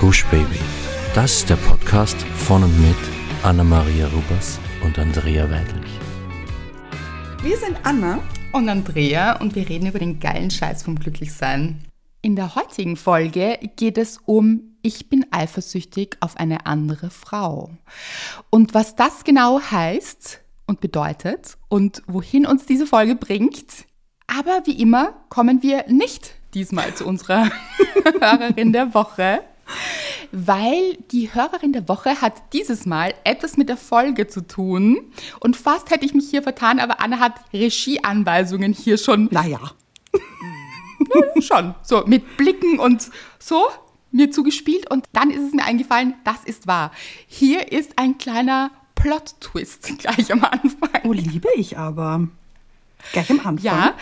Gush Baby. Das ist der Podcast von und mit Anna-Maria Rubers und Andrea Weidlich. Wir sind Anna und Andrea und wir reden über den geilen Scheiß vom Glücklichsein. In der heutigen Folge geht es um Ich bin eifersüchtig auf eine andere Frau. Und was das genau heißt und bedeutet und wohin uns diese Folge bringt. Aber wie immer kommen wir nicht diesmal zu unserer Hörerin der Woche, weil die Hörerin der Woche hat dieses Mal etwas mit der Folge zu tun. Und fast hätte ich mich hier vertan, aber Anna hat Regieanweisungen hier schon. Naja. Ja, schon. So, mit Blicken und so mir zugespielt. Und dann ist es mir eingefallen, das ist wahr. Hier ist ein kleiner Plot-Twist gleich am Anfang. Oh, liebe ich aber. Gleich am Anfang. Ja,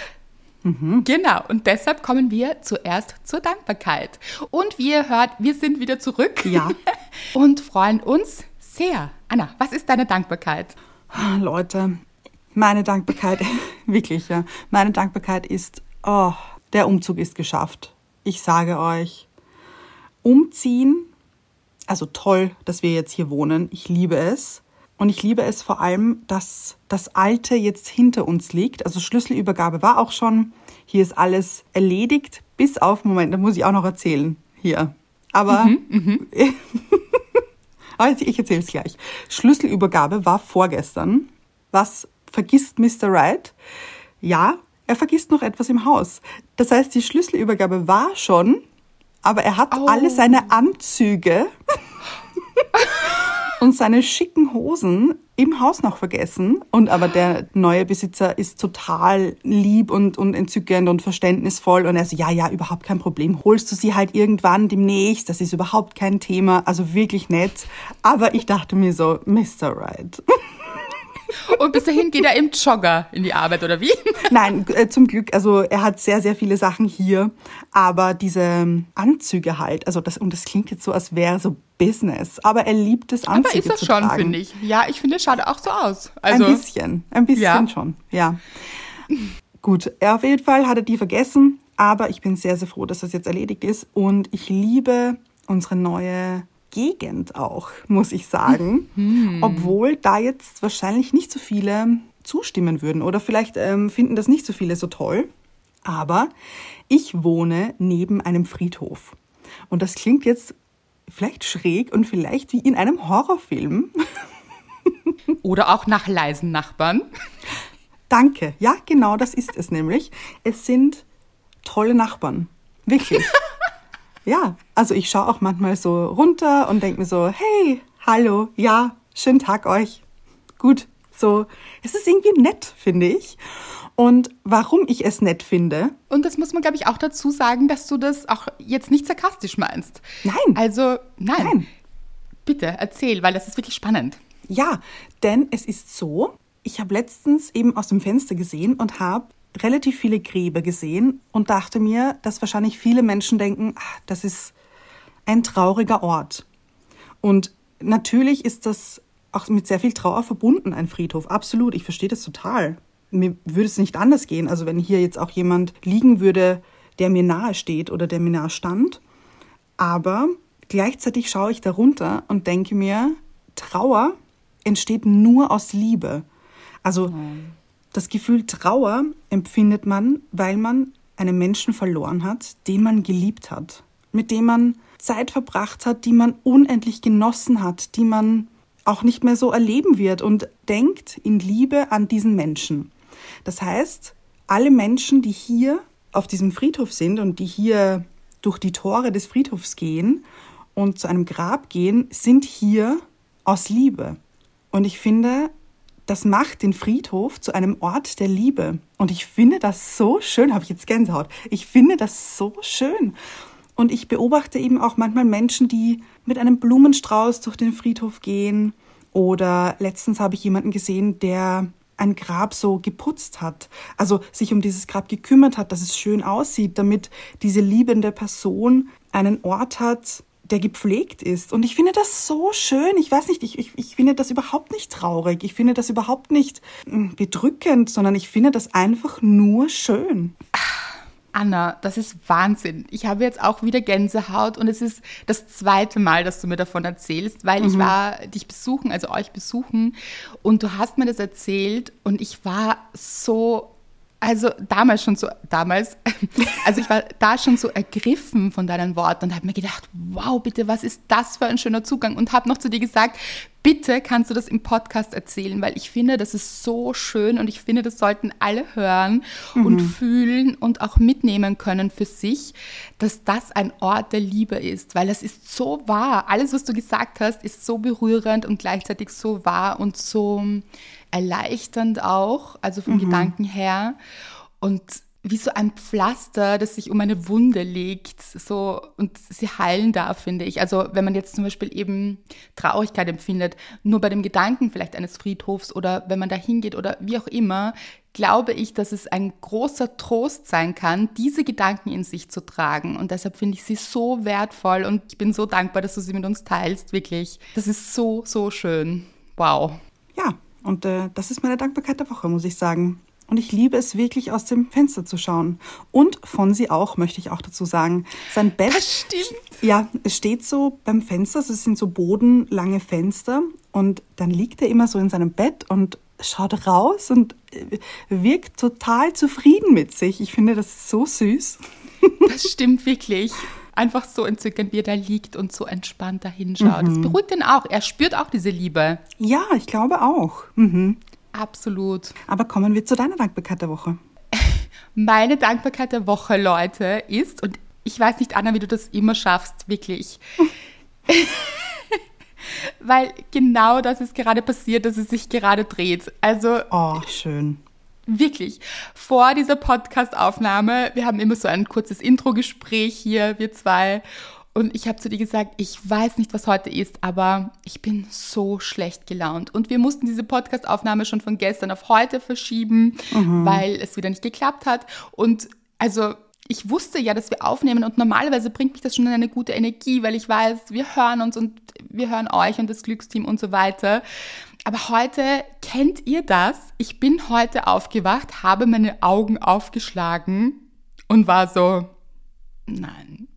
Mhm. Genau, und deshalb kommen wir zuerst zur Dankbarkeit. Und wie ihr hört, wir sind wieder zurück. Ja. und freuen uns sehr. Anna, was ist deine Dankbarkeit? Leute, meine Dankbarkeit, wirklich, ja. Meine Dankbarkeit ist, oh, der Umzug ist geschafft. Ich sage euch, umziehen, also toll, dass wir jetzt hier wohnen. Ich liebe es. Und ich liebe es vor allem, dass das Alte jetzt hinter uns liegt. Also Schlüsselübergabe war auch schon. Hier ist alles erledigt, bis auf, Moment, da muss ich auch noch erzählen. Hier. Aber, mhm, mhm. ich erzähle es gleich. Schlüsselübergabe war vorgestern. Was vergisst Mr. Wright? Ja, er vergisst noch etwas im Haus. Das heißt, die Schlüsselübergabe war schon, aber er hat oh. alle seine Anzüge und seine schicken Hosen im Haus noch vergessen. Und aber der neue Besitzer ist total lieb und, und entzückend und verständnisvoll. Und er so, ja, ja, überhaupt kein Problem. Holst du sie halt irgendwann demnächst? Das ist überhaupt kein Thema. Also wirklich nett. Aber ich dachte mir so, Mr. Right. Und bis dahin geht er im Jogger in die Arbeit, oder wie? Nein, äh, zum Glück. Also er hat sehr, sehr viele Sachen hier. Aber diese Anzüge halt, also das, und das klingt jetzt so, als wäre so Business. Aber er liebt es, Anzüge Aber ist das schon, finde ich. Ja, ich finde, es schaut auch so aus. Also, ein bisschen, ein bisschen ja. schon, ja. Gut, er auf jeden Fall hat er die vergessen. Aber ich bin sehr, sehr froh, dass das jetzt erledigt ist. Und ich liebe unsere neue Gegend auch, muss ich sagen. Mhm. Obwohl da jetzt wahrscheinlich nicht so viele zustimmen würden oder vielleicht ähm, finden das nicht so viele so toll. Aber ich wohne neben einem Friedhof. Und das klingt jetzt vielleicht schräg und vielleicht wie in einem Horrorfilm. Oder auch nach leisen Nachbarn. Danke. Ja, genau das ist es nämlich. Es sind tolle Nachbarn. Wirklich. Ja, also ich schaue auch manchmal so runter und denke mir so, hey, hallo, ja, schönen Tag euch. Gut, so, es ist irgendwie nett, finde ich. Und warum ich es nett finde. Und das muss man, glaube ich, auch dazu sagen, dass du das auch jetzt nicht sarkastisch meinst. Nein. Also, nein. nein. Bitte, erzähl, weil das ist wirklich spannend. Ja, denn es ist so, ich habe letztens eben aus dem Fenster gesehen und habe relativ viele Gräber gesehen und dachte mir, dass wahrscheinlich viele Menschen denken, ach, das ist ein trauriger Ort. Und natürlich ist das auch mit sehr viel Trauer verbunden, ein Friedhof. Absolut, ich verstehe das total. Mir würde es nicht anders gehen. Also wenn hier jetzt auch jemand liegen würde, der mir nahe steht oder der mir nahe stand. Aber gleichzeitig schaue ich darunter und denke mir, Trauer entsteht nur aus Liebe. Also das Gefühl Trauer empfindet man, weil man einen Menschen verloren hat, den man geliebt hat, mit dem man Zeit verbracht hat, die man unendlich genossen hat, die man auch nicht mehr so erleben wird und denkt in Liebe an diesen Menschen. Das heißt, alle Menschen, die hier auf diesem Friedhof sind und die hier durch die Tore des Friedhofs gehen und zu einem Grab gehen, sind hier aus Liebe. Und ich finde, das macht den Friedhof zu einem Ort der Liebe. Und ich finde das so schön, habe ich jetzt Gänsehaut. Ich finde das so schön. Und ich beobachte eben auch manchmal Menschen, die mit einem Blumenstrauß durch den Friedhof gehen. Oder letztens habe ich jemanden gesehen, der ein Grab so geputzt hat. Also sich um dieses Grab gekümmert hat, dass es schön aussieht, damit diese liebende Person einen Ort hat, der gepflegt ist. Und ich finde das so schön. Ich weiß nicht, ich, ich, ich finde das überhaupt nicht traurig. Ich finde das überhaupt nicht hm, bedrückend, sondern ich finde das einfach nur schön. Anna, das ist Wahnsinn. Ich habe jetzt auch wieder Gänsehaut und es ist das zweite Mal, dass du mir davon erzählst, weil mhm. ich war dich besuchen, also euch besuchen und du hast mir das erzählt und ich war so also damals schon so, damals, also ich war da schon so ergriffen von deinen Worten und habe mir gedacht, wow, bitte, was ist das für ein schöner Zugang? Und habe noch zu dir gesagt, bitte kannst du das im Podcast erzählen, weil ich finde, das ist so schön und ich finde, das sollten alle hören mhm. und fühlen und auch mitnehmen können für sich, dass das ein Ort der Liebe ist, weil es ist so wahr. Alles, was du gesagt hast, ist so berührend und gleichzeitig so wahr und so erleichternd auch, also vom mhm. Gedanken her. Und wie so ein Pflaster, das sich um eine Wunde legt, so und sie heilen darf, finde ich. Also wenn man jetzt zum Beispiel eben Traurigkeit empfindet, nur bei dem Gedanken vielleicht eines Friedhofs oder wenn man da hingeht oder wie auch immer, glaube ich, dass es ein großer Trost sein kann, diese Gedanken in sich zu tragen. Und deshalb finde ich sie so wertvoll und ich bin so dankbar, dass du sie mit uns teilst, wirklich. Das ist so, so schön. Wow. Ja, und äh, das ist meine Dankbarkeit der Woche, muss ich sagen. Und ich liebe es wirklich aus dem Fenster zu schauen. Und von sie auch, möchte ich auch dazu sagen. Sein Bett. Das stimmt. Ja, es steht so beim Fenster, also es sind so bodenlange Fenster. Und dann liegt er immer so in seinem Bett und schaut raus und äh, wirkt total zufrieden mit sich. Ich finde das so süß. Das stimmt wirklich einfach so entzückend, wie er da liegt und so entspannt da hinschaut. Mhm. Das beruhigt ihn auch. Er spürt auch diese Liebe. Ja, ich glaube auch. Mhm. Absolut. Aber kommen wir zu deiner Dankbarkeit der Woche. Meine Dankbarkeit der Woche, Leute, ist, und ich weiß nicht, Anna, wie du das immer schaffst, wirklich. Weil genau das ist gerade passiert, dass es sich gerade dreht. Also. Oh, schön. Wirklich. Vor dieser Podcast-Aufnahme, wir haben immer so ein kurzes Intro-Gespräch hier, wir zwei. Und ich habe zu dir gesagt, ich weiß nicht, was heute ist, aber ich bin so schlecht gelaunt. Und wir mussten diese Podcast-Aufnahme schon von gestern auf heute verschieben, mhm. weil es wieder nicht geklappt hat. Und also ich wusste ja, dass wir aufnehmen und normalerweise bringt mich das schon in eine gute Energie, weil ich weiß, wir hören uns und wir hören euch und das Glücksteam und so weiter. Aber heute kennt ihr das? Ich bin heute aufgewacht, habe meine Augen aufgeschlagen und war so, nein.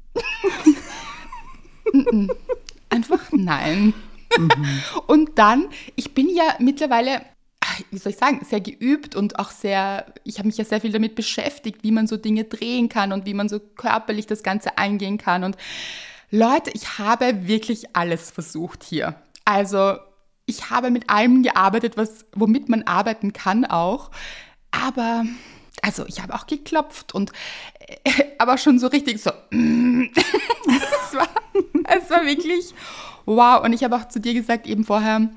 Einfach nein. Mhm. Und dann, ich bin ja mittlerweile, wie soll ich sagen, sehr geübt und auch sehr, ich habe mich ja sehr viel damit beschäftigt, wie man so Dinge drehen kann und wie man so körperlich das Ganze angehen kann. Und Leute, ich habe wirklich alles versucht hier. Also ich habe mit allem gearbeitet, was, womit man arbeiten kann auch. Aber, also ich habe auch geklopft und, äh, aber schon so richtig so. es, war, es war wirklich wow. Und ich habe auch zu dir gesagt eben vorher,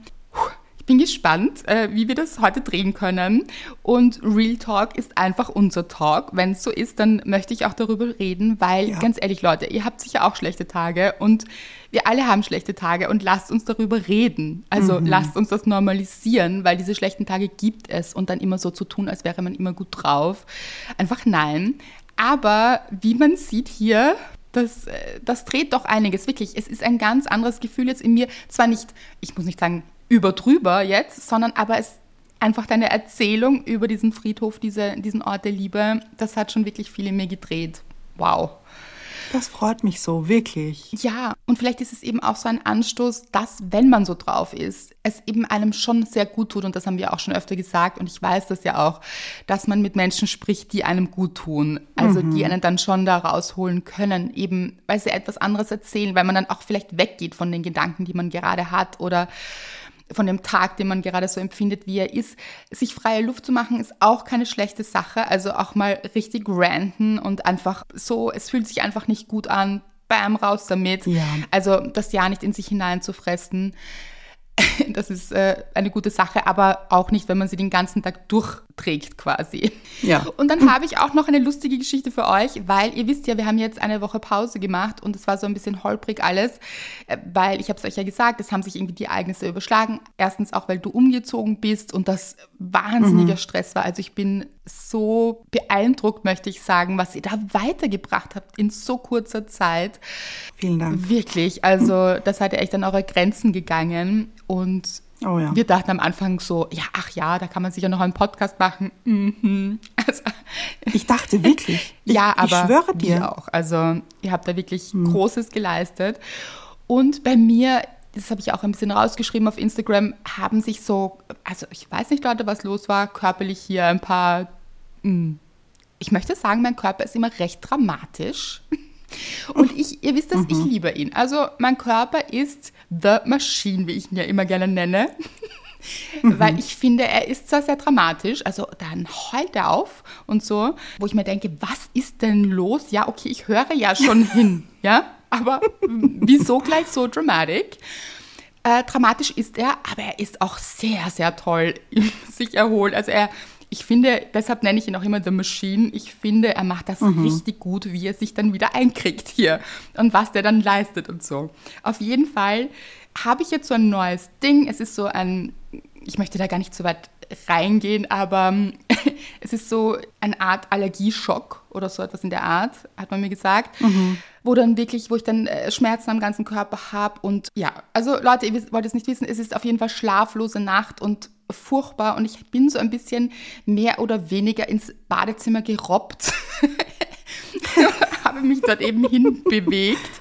ich bin gespannt, äh, wie wir das heute drehen können. Und Real Talk ist einfach unser Talk. Wenn es so ist, dann möchte ich auch darüber reden, weil, ja. ganz ehrlich, Leute, ihr habt sicher auch schlechte Tage und wir alle haben schlechte Tage und lasst uns darüber reden. Also mhm. lasst uns das normalisieren, weil diese schlechten Tage gibt es und dann immer so zu tun, als wäre man immer gut drauf. Einfach nein. Aber wie man sieht hier, das, äh, das dreht doch einiges, wirklich. Es ist ein ganz anderes Gefühl jetzt in mir. Zwar nicht, ich muss nicht sagen, über drüber jetzt, sondern aber es einfach deine Erzählung über diesen Friedhof, diese, diesen Ort der Liebe, das hat schon wirklich viel in mir gedreht. Wow. Das freut mich so, wirklich. Ja, und vielleicht ist es eben auch so ein Anstoß, dass, wenn man so drauf ist, es eben einem schon sehr gut tut. Und das haben wir auch schon öfter gesagt. Und ich weiß das ja auch, dass man mit Menschen spricht, die einem gut tun. Also mhm. die einen dann schon da rausholen können, eben weil sie etwas anderes erzählen, weil man dann auch vielleicht weggeht von den Gedanken, die man gerade hat oder von dem Tag, den man gerade so empfindet, wie er ist. Sich freie Luft zu machen, ist auch keine schlechte Sache. Also auch mal richtig ranten und einfach so, es fühlt sich einfach nicht gut an. Bam, raus damit. Ja. Also das Jahr nicht in sich hineinzufressen. Das ist äh, eine gute Sache, aber auch nicht, wenn man sie den ganzen Tag durchträgt quasi. Ja. Und dann habe ich auch noch eine lustige Geschichte für euch, weil ihr wisst ja, wir haben jetzt eine Woche Pause gemacht und es war so ein bisschen holprig alles, äh, weil ich habe es euch ja gesagt, es haben sich irgendwie die Ereignisse überschlagen. Erstens auch, weil du umgezogen bist und das wahnsinniger mhm. Stress war. Also ich bin so beeindruckt, möchte ich sagen, was ihr da weitergebracht habt in so kurzer Zeit. Vielen Dank. Wirklich, also da seid ihr echt an eure Grenzen gegangen und Oh ja. wir dachten am Anfang so, ja, ach ja, da kann man sicher noch einen Podcast machen. Mhm. Also, Ich dachte wirklich. Ich, ja, aber ich schwöre wir dir. auch. Also ihr habt da wirklich Großes geleistet. Und bei mir, das habe ich auch ein bisschen rausgeschrieben auf Instagram, haben sich so, also ich weiß nicht, Leute, was los war, körperlich hier ein paar, mh, ich möchte sagen, mein Körper ist immer recht dramatisch. Und ich, ihr wisst das, ich liebe ihn. Also mein Körper ist The Machine, wie ich ihn ja immer gerne nenne. Weil ich finde, er ist zwar sehr dramatisch, also dann heult er auf und so, wo ich mir denke, was ist denn los? Ja, okay, ich höre ja schon hin, ja, aber wieso gleich so dramatic? Äh, dramatisch ist er, aber er ist auch sehr, sehr toll sich erholt. Also er, ich finde, deshalb nenne ich ihn auch immer The Machine. Ich finde, er macht das richtig gut, wie er sich dann wieder einkriegt hier und was der dann leistet und so. Auf jeden Fall habe ich jetzt so ein neues Ding. Es ist so ein, ich möchte da gar nicht so weit reingehen, aber ähm, es ist so eine Art Allergieschock oder so etwas in der Art, hat man mir gesagt, wo dann wirklich, wo ich dann äh, Schmerzen am ganzen Körper habe und ja, also Leute, ihr wollt es nicht wissen, es ist auf jeden Fall schlaflose Nacht und furchtbar und ich bin so ein bisschen mehr oder weniger ins Badezimmer gerobbt, habe mich dort eben hinbewegt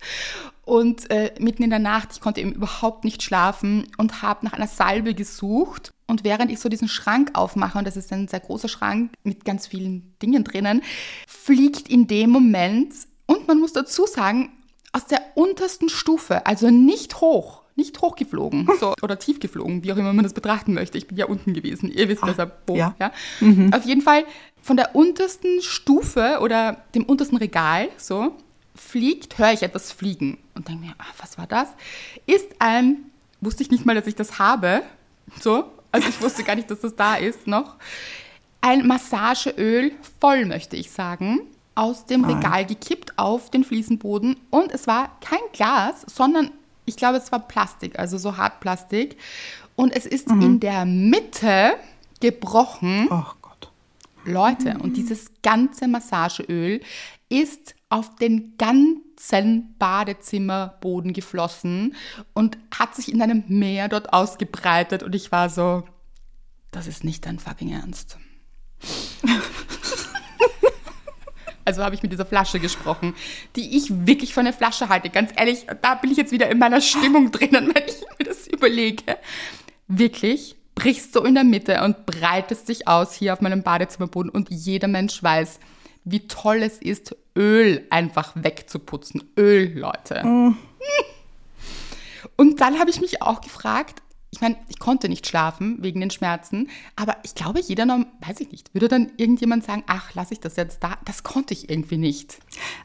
und äh, mitten in der Nacht, ich konnte eben überhaupt nicht schlafen und habe nach einer Salbe gesucht. Und während ich so diesen Schrank aufmache, und das ist ein sehr großer Schrank mit ganz vielen Dingen drinnen, fliegt in dem Moment, und man muss dazu sagen, aus der untersten Stufe, also nicht hoch, nicht hochgeflogen so, oder tief geflogen, wie auch immer man das betrachten möchte. Ich bin ja unten gewesen, ihr wisst deshalb wo. ja. Ja? Auf jeden Fall von der untersten Stufe oder dem untersten Regal, so, fliegt, höre ich etwas fliegen und denke mir, ah, was war das? Ist ein, wusste ich nicht mal, dass ich das habe, so, also ich wusste gar nicht, dass das da ist noch, ein Massageöl voll, möchte ich sagen, aus dem Regal gekippt auf den Fliesenboden. Und es war kein Glas, sondern ich glaube, es war Plastik, also so Hartplastik. Und es ist in der Mitte gebrochen. Oh Gott. Leute, und dieses ganze Massageöl ist auf den ganzen Badezimmerboden geflossen und hat sich in einem Meer dort ausgebreitet. Und ich war so, das ist nicht dein fucking Ernst. Also habe ich mit dieser Flasche gesprochen, die ich wirklich für eine Flasche halte. Ganz ehrlich, da bin ich jetzt wieder in meiner Stimmung drinnen, wenn ich mir das überlege. Wirklich, brichst so in der Mitte und breitest dich aus hier auf meinem Badezimmerboden und jeder Mensch weiß, wie toll es ist, Öl einfach wegzuputzen. Öl, Leute. Und dann habe ich mich auch gefragt, ich meine, ich konnte nicht schlafen wegen den Schmerzen, aber ich glaube, jeder, noch, weiß ich nicht, würde dann irgendjemand sagen, ach, lasse ich das jetzt da? Das konnte ich irgendwie nicht.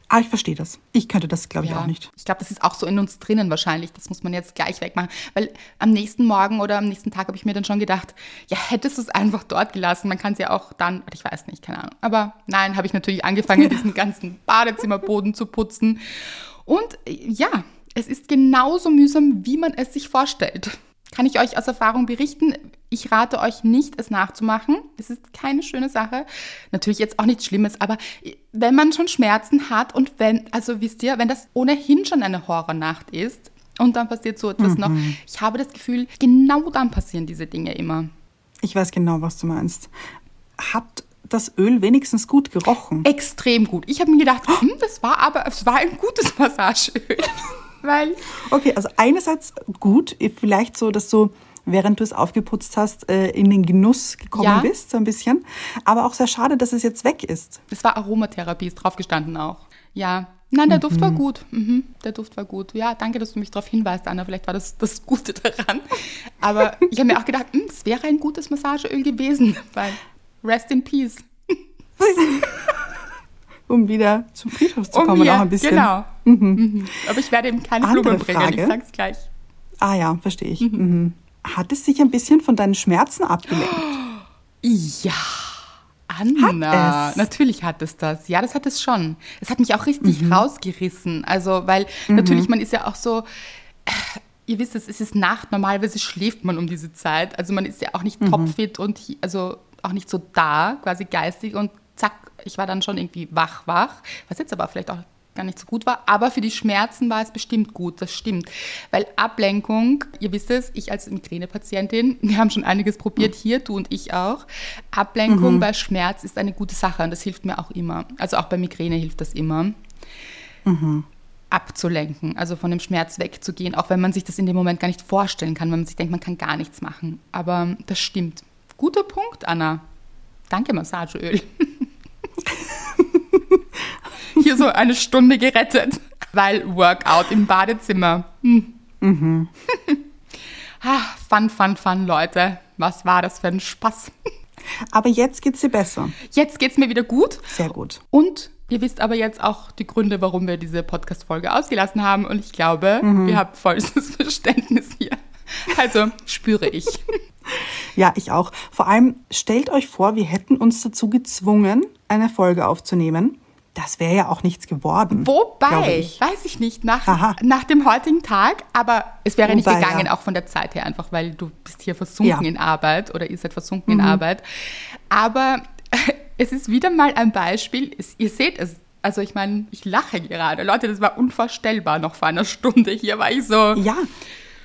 Ah, ich verstehe das. Ich könnte das, glaube ich, auch nicht. Ich glaube, das ist auch so in uns drinnen wahrscheinlich. Das muss man jetzt gleich wegmachen. Weil am nächsten Morgen oder am nächsten Tag habe ich mir dann schon gedacht, ja, hättest du es einfach dort gelassen. Man kann es ja auch dann, ich weiß nicht, keine Ahnung. Aber nein, habe ich natürlich angefangen, diesen ganzen Badezimmerboden zu putzen. Und äh, ja, es ist genauso mühsam, wie man es sich vorstellt. Kann ich euch aus Erfahrung berichten. Ich rate euch nicht, es nachzumachen. Es ist keine schöne Sache. Natürlich jetzt auch nichts Schlimmes, aber wenn man schon Schmerzen hat und wenn, also wisst ihr, wenn das ohnehin schon eine Horrornacht ist und dann passiert so etwas noch, ich habe das Gefühl, genau dann passieren diese Dinge immer. Ich weiß genau, was du meinst. Hat das Öl wenigstens gut gerochen? Extrem gut. Ich habe mir gedacht, hm, das war aber, es war ein gutes Massageöl. Weil Okay, also einerseits gut, vielleicht so, dass du, während du es aufgeputzt hast, äh, in den Genuss gekommen Ja. bist, so ein bisschen. Aber auch sehr schade, dass es jetzt weg ist. Es war Aromatherapie, ist draufgestanden auch. Ja. Nein, der Duft war gut. Mhm, der Duft war gut. Ja, danke, dass du mich darauf hinweist, Anna. Vielleicht war das das Gute daran. Aber ich habe mir auch gedacht, hm, es wäre ein gutes Massageöl gewesen, weil rest in peace. Um wieder zum Friedhof zu Um kommen, hier, auch ein bisschen. Genau. Mhm. Aber ich werde ihm keine Andere Blumen bringen, Frage. ich sag's gleich. Ah ja, verstehe ich. Mhm. Hat es sich ein bisschen von deinen Schmerzen abgelenkt? Ja. Anna, Hat natürlich hat es das. Ja, das hat es schon. Es hat mich auch richtig Mhm. rausgerissen. Also, weil natürlich, man ist ja auch so, ihr wisst es, es ist Nacht, normalerweise schläft man um diese Zeit. Also man ist ja auch nicht Mhm. topfit und also auch nicht so da, quasi geistig und zack, ich war dann schon irgendwie wach, wach, was jetzt aber vielleicht auch gar nicht so gut war. Aber für die Schmerzen war es bestimmt gut, das stimmt. Weil Ablenkung, ihr wisst es, ich als Migränepatientin, wir haben schon einiges probiert hier, du und ich auch. Ablenkung mhm. bei Schmerz ist eine gute Sache und das hilft mir auch immer. Also auch bei Migräne hilft das immer. Mhm. Abzulenken, also von dem Schmerz wegzugehen, auch wenn man sich das in dem Moment gar nicht vorstellen kann, wenn man sich denkt, man kann gar nichts machen. Aber das stimmt. Guter Punkt, Anna. Danke, Massageöl. Hier so eine Stunde gerettet, weil Workout im Badezimmer. Hm. Mhm. ah, fun, fun, fun, Leute. Was war das für ein Spaß? Aber jetzt geht's dir besser. Jetzt geht's mir wieder gut. Sehr gut. Und ihr wisst aber jetzt auch die Gründe, warum wir diese Podcast-Folge ausgelassen haben. Und ich glaube, mhm. ihr habt vollstes Verständnis hier. Also spüre ich. Ja, ich auch. Vor allem stellt euch vor, wir hätten uns dazu gezwungen, eine Folge aufzunehmen. Das wäre ja auch nichts geworden. Wobei, ich. weiß ich nicht, nach, nach dem heutigen Tag, aber es wäre Wobei, nicht gegangen, ja. auch von der Zeit her, einfach weil du bist hier versunken ja. in Arbeit oder ihr seid versunken mhm. in Arbeit. Aber es ist wieder mal ein Beispiel, es, ihr seht es, also ich meine, ich lache gerade. Leute, das war unvorstellbar noch vor einer Stunde. Hier war ich so. Ja,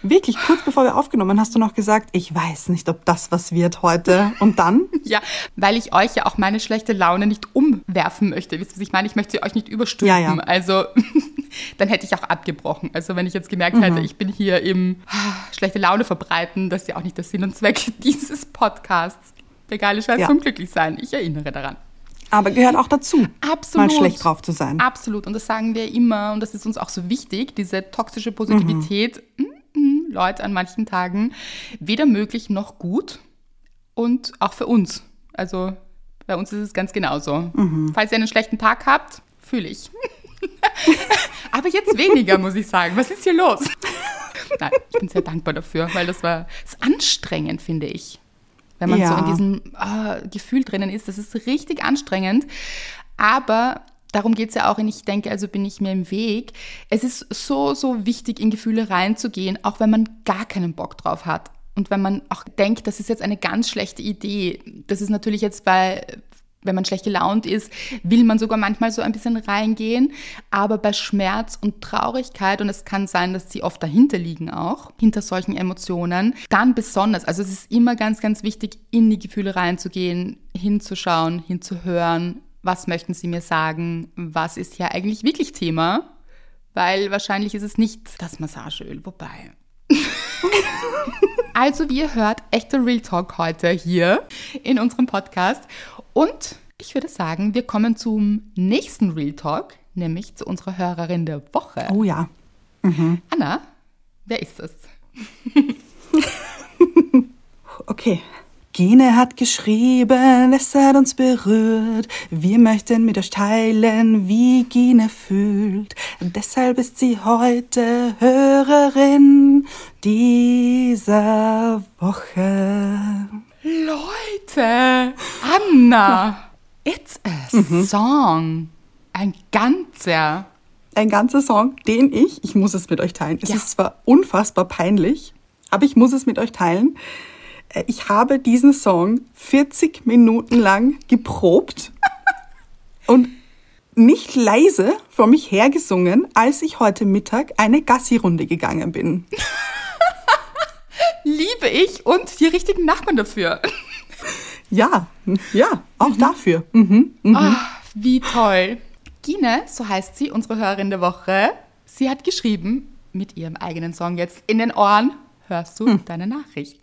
Wirklich, kurz bevor wir aufgenommen, hast du noch gesagt, ich weiß nicht, ob das was wird heute. Und dann? ja, weil ich euch ja auch meine schlechte Laune nicht umwerfen möchte. Wisst ihr, was ich meine? Ich möchte sie euch nicht überstülpen. Ja, ja. Also dann hätte ich auch abgebrochen. Also wenn ich jetzt gemerkt hätte, mhm. ich bin hier im ah, schlechte Laune verbreiten, das ist ja auch nicht der Sinn und Zweck dieses Podcasts. Der geile Scheiß ja. zum Glücklichsein. Ich erinnere daran. Aber gehört auch dazu, Absolut. mal schlecht drauf zu sein. Absolut. Und das sagen wir immer und das ist uns auch so wichtig, diese toxische Positivität. Mhm Leute an manchen Tagen weder möglich noch gut und auch für uns. Also bei uns ist es ganz genauso. Mhm. Falls ihr einen schlechten Tag habt, fühle ich. Aber jetzt weniger, muss ich sagen. Was ist hier los? Nein, ich bin sehr dankbar dafür, weil das war das anstrengend, finde ich. Wenn man ja. so in diesem oh, Gefühl drinnen ist, das ist richtig anstrengend. Aber darum geht es ja auch und ich denke, also bin ich mir im Weg. Es ist so, so wichtig, in Gefühle reinzugehen, auch wenn man gar keinen Bock drauf hat. Und wenn man auch denkt, das ist jetzt eine ganz schlechte Idee. Das ist natürlich jetzt bei, wenn man schlecht gelaunt ist, will man sogar manchmal so ein bisschen reingehen. Aber bei Schmerz und Traurigkeit, und es kann sein, dass sie oft dahinter liegen auch, hinter solchen Emotionen, dann besonders. Also es ist immer ganz, ganz wichtig, in die Gefühle reinzugehen, hinzuschauen, hinzuhören, was möchten Sie mir sagen, was ist hier eigentlich wirklich Thema, weil wahrscheinlich ist es nicht das Massageöl, wobei. also wie ihr hört, echter Real Talk heute hier in unserem Podcast und ich würde sagen, wir kommen zum nächsten Real Talk, nämlich zu unserer Hörerin der Woche. Oh ja. Mhm. Anna, wer ist es? okay, Gine hat geschrieben, es hat uns berührt. Wir möchten mit euch teilen, wie Gine fühlt. Deshalb ist sie heute Hörerin dieser Woche. Leute, Anna, it's a mhm. song. Ein ganzer. Ein ganzer Song, den ich, ich muss es mit euch teilen. Es ja. ist zwar unfassbar peinlich, aber ich muss es mit euch teilen ich habe diesen Song 40 Minuten lang geprobt und nicht leise vor mich hergesungen, als ich heute Mittag eine Gassi-Runde gegangen bin. Liebe ich und die richtigen Nachbarn dafür. Ja, ja, auch mhm. dafür. Mhm, mhm. Oh, wie toll. Gine, so heißt sie, unsere Hörerin der Woche, sie hat geschrieben, mit ihrem eigenen Song jetzt in den Ohren, hörst du hm. deine Nachricht.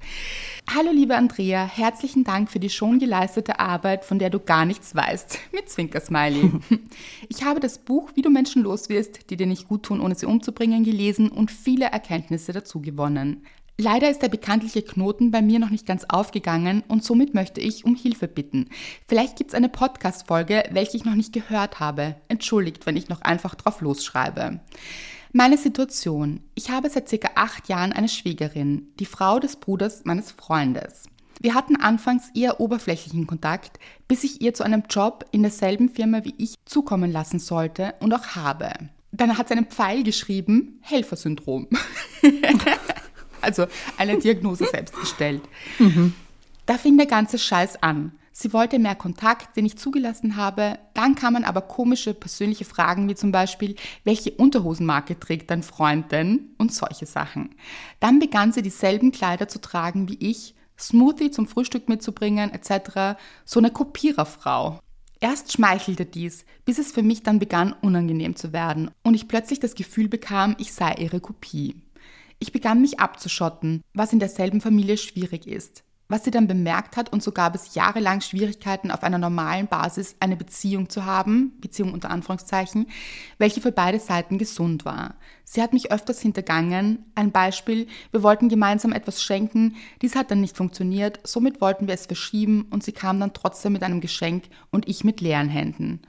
Hallo liebe Andrea, herzlichen Dank für die schon geleistete Arbeit, von der du gar nichts weißt. Mit Zwinkersmiley. Ich habe das Buch Wie du Menschen los wirst, die dir nicht gut tun, ohne sie umzubringen, gelesen und viele Erkenntnisse dazu gewonnen. Leider ist der bekanntliche Knoten bei mir noch nicht ganz aufgegangen und somit möchte ich um Hilfe bitten. Vielleicht gibt es eine Podcast-Folge, welche ich noch nicht gehört habe. Entschuldigt, wenn ich noch einfach drauf losschreibe. Meine Situation. Ich habe seit circa acht Jahren eine Schwiegerin, die Frau des Bruders meines Freundes. Wir hatten anfangs eher oberflächlichen Kontakt, bis ich ihr zu einem Job in derselben Firma wie ich zukommen lassen sollte und auch habe. Dann hat sie einen Pfeil geschrieben, Helfersyndrom. also eine Diagnose selbst gestellt. Mhm. Da fing der ganze Scheiß an. Sie wollte mehr Kontakt, den ich zugelassen habe. Dann kamen aber komische persönliche Fragen wie zum Beispiel, welche Unterhosenmarke trägt dein Freund denn? Und solche Sachen. Dann begann sie dieselben Kleider zu tragen wie ich, Smoothie zum Frühstück mitzubringen etc. So eine Kopiererfrau. Erst schmeichelte dies, bis es für mich dann begann unangenehm zu werden und ich plötzlich das Gefühl bekam, ich sei ihre Kopie. Ich begann mich abzuschotten, was in derselben Familie schwierig ist was sie dann bemerkt hat und so gab es jahrelang Schwierigkeiten auf einer normalen Basis eine Beziehung zu haben, Beziehung unter Anführungszeichen, welche für beide Seiten gesund war. Sie hat mich öfters hintergangen. Ein Beispiel, wir wollten gemeinsam etwas schenken, dies hat dann nicht funktioniert, somit wollten wir es verschieben und sie kam dann trotzdem mit einem Geschenk und ich mit leeren Händen.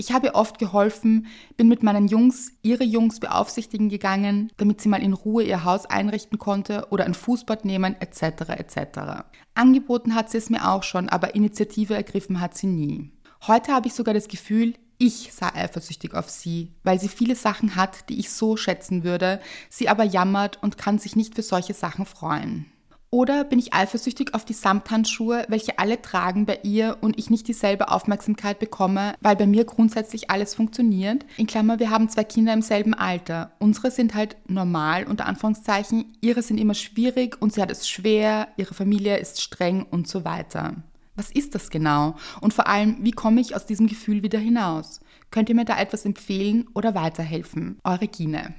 Ich habe ihr oft geholfen, bin mit meinen Jungs ihre Jungs beaufsichtigen gegangen, damit sie mal in Ruhe ihr Haus einrichten konnte oder ein Fußbad nehmen etc. etc. Angeboten hat sie es mir auch schon, aber Initiative ergriffen hat sie nie. Heute habe ich sogar das Gefühl, ich sei eifersüchtig auf sie, weil sie viele Sachen hat, die ich so schätzen würde, sie aber jammert und kann sich nicht für solche Sachen freuen. Oder bin ich eifersüchtig auf die Samthandschuhe, welche alle tragen bei ihr und ich nicht dieselbe Aufmerksamkeit bekomme, weil bei mir grundsätzlich alles funktioniert? In Klammer, wir haben zwei Kinder im selben Alter. Unsere sind halt normal, unter Anführungszeichen. Ihre sind immer schwierig und sie hat es schwer, ihre Familie ist streng und so weiter. Was ist das genau? Und vor allem, wie komme ich aus diesem Gefühl wieder hinaus? Könnt ihr mir da etwas empfehlen oder weiterhelfen? Eure Gine.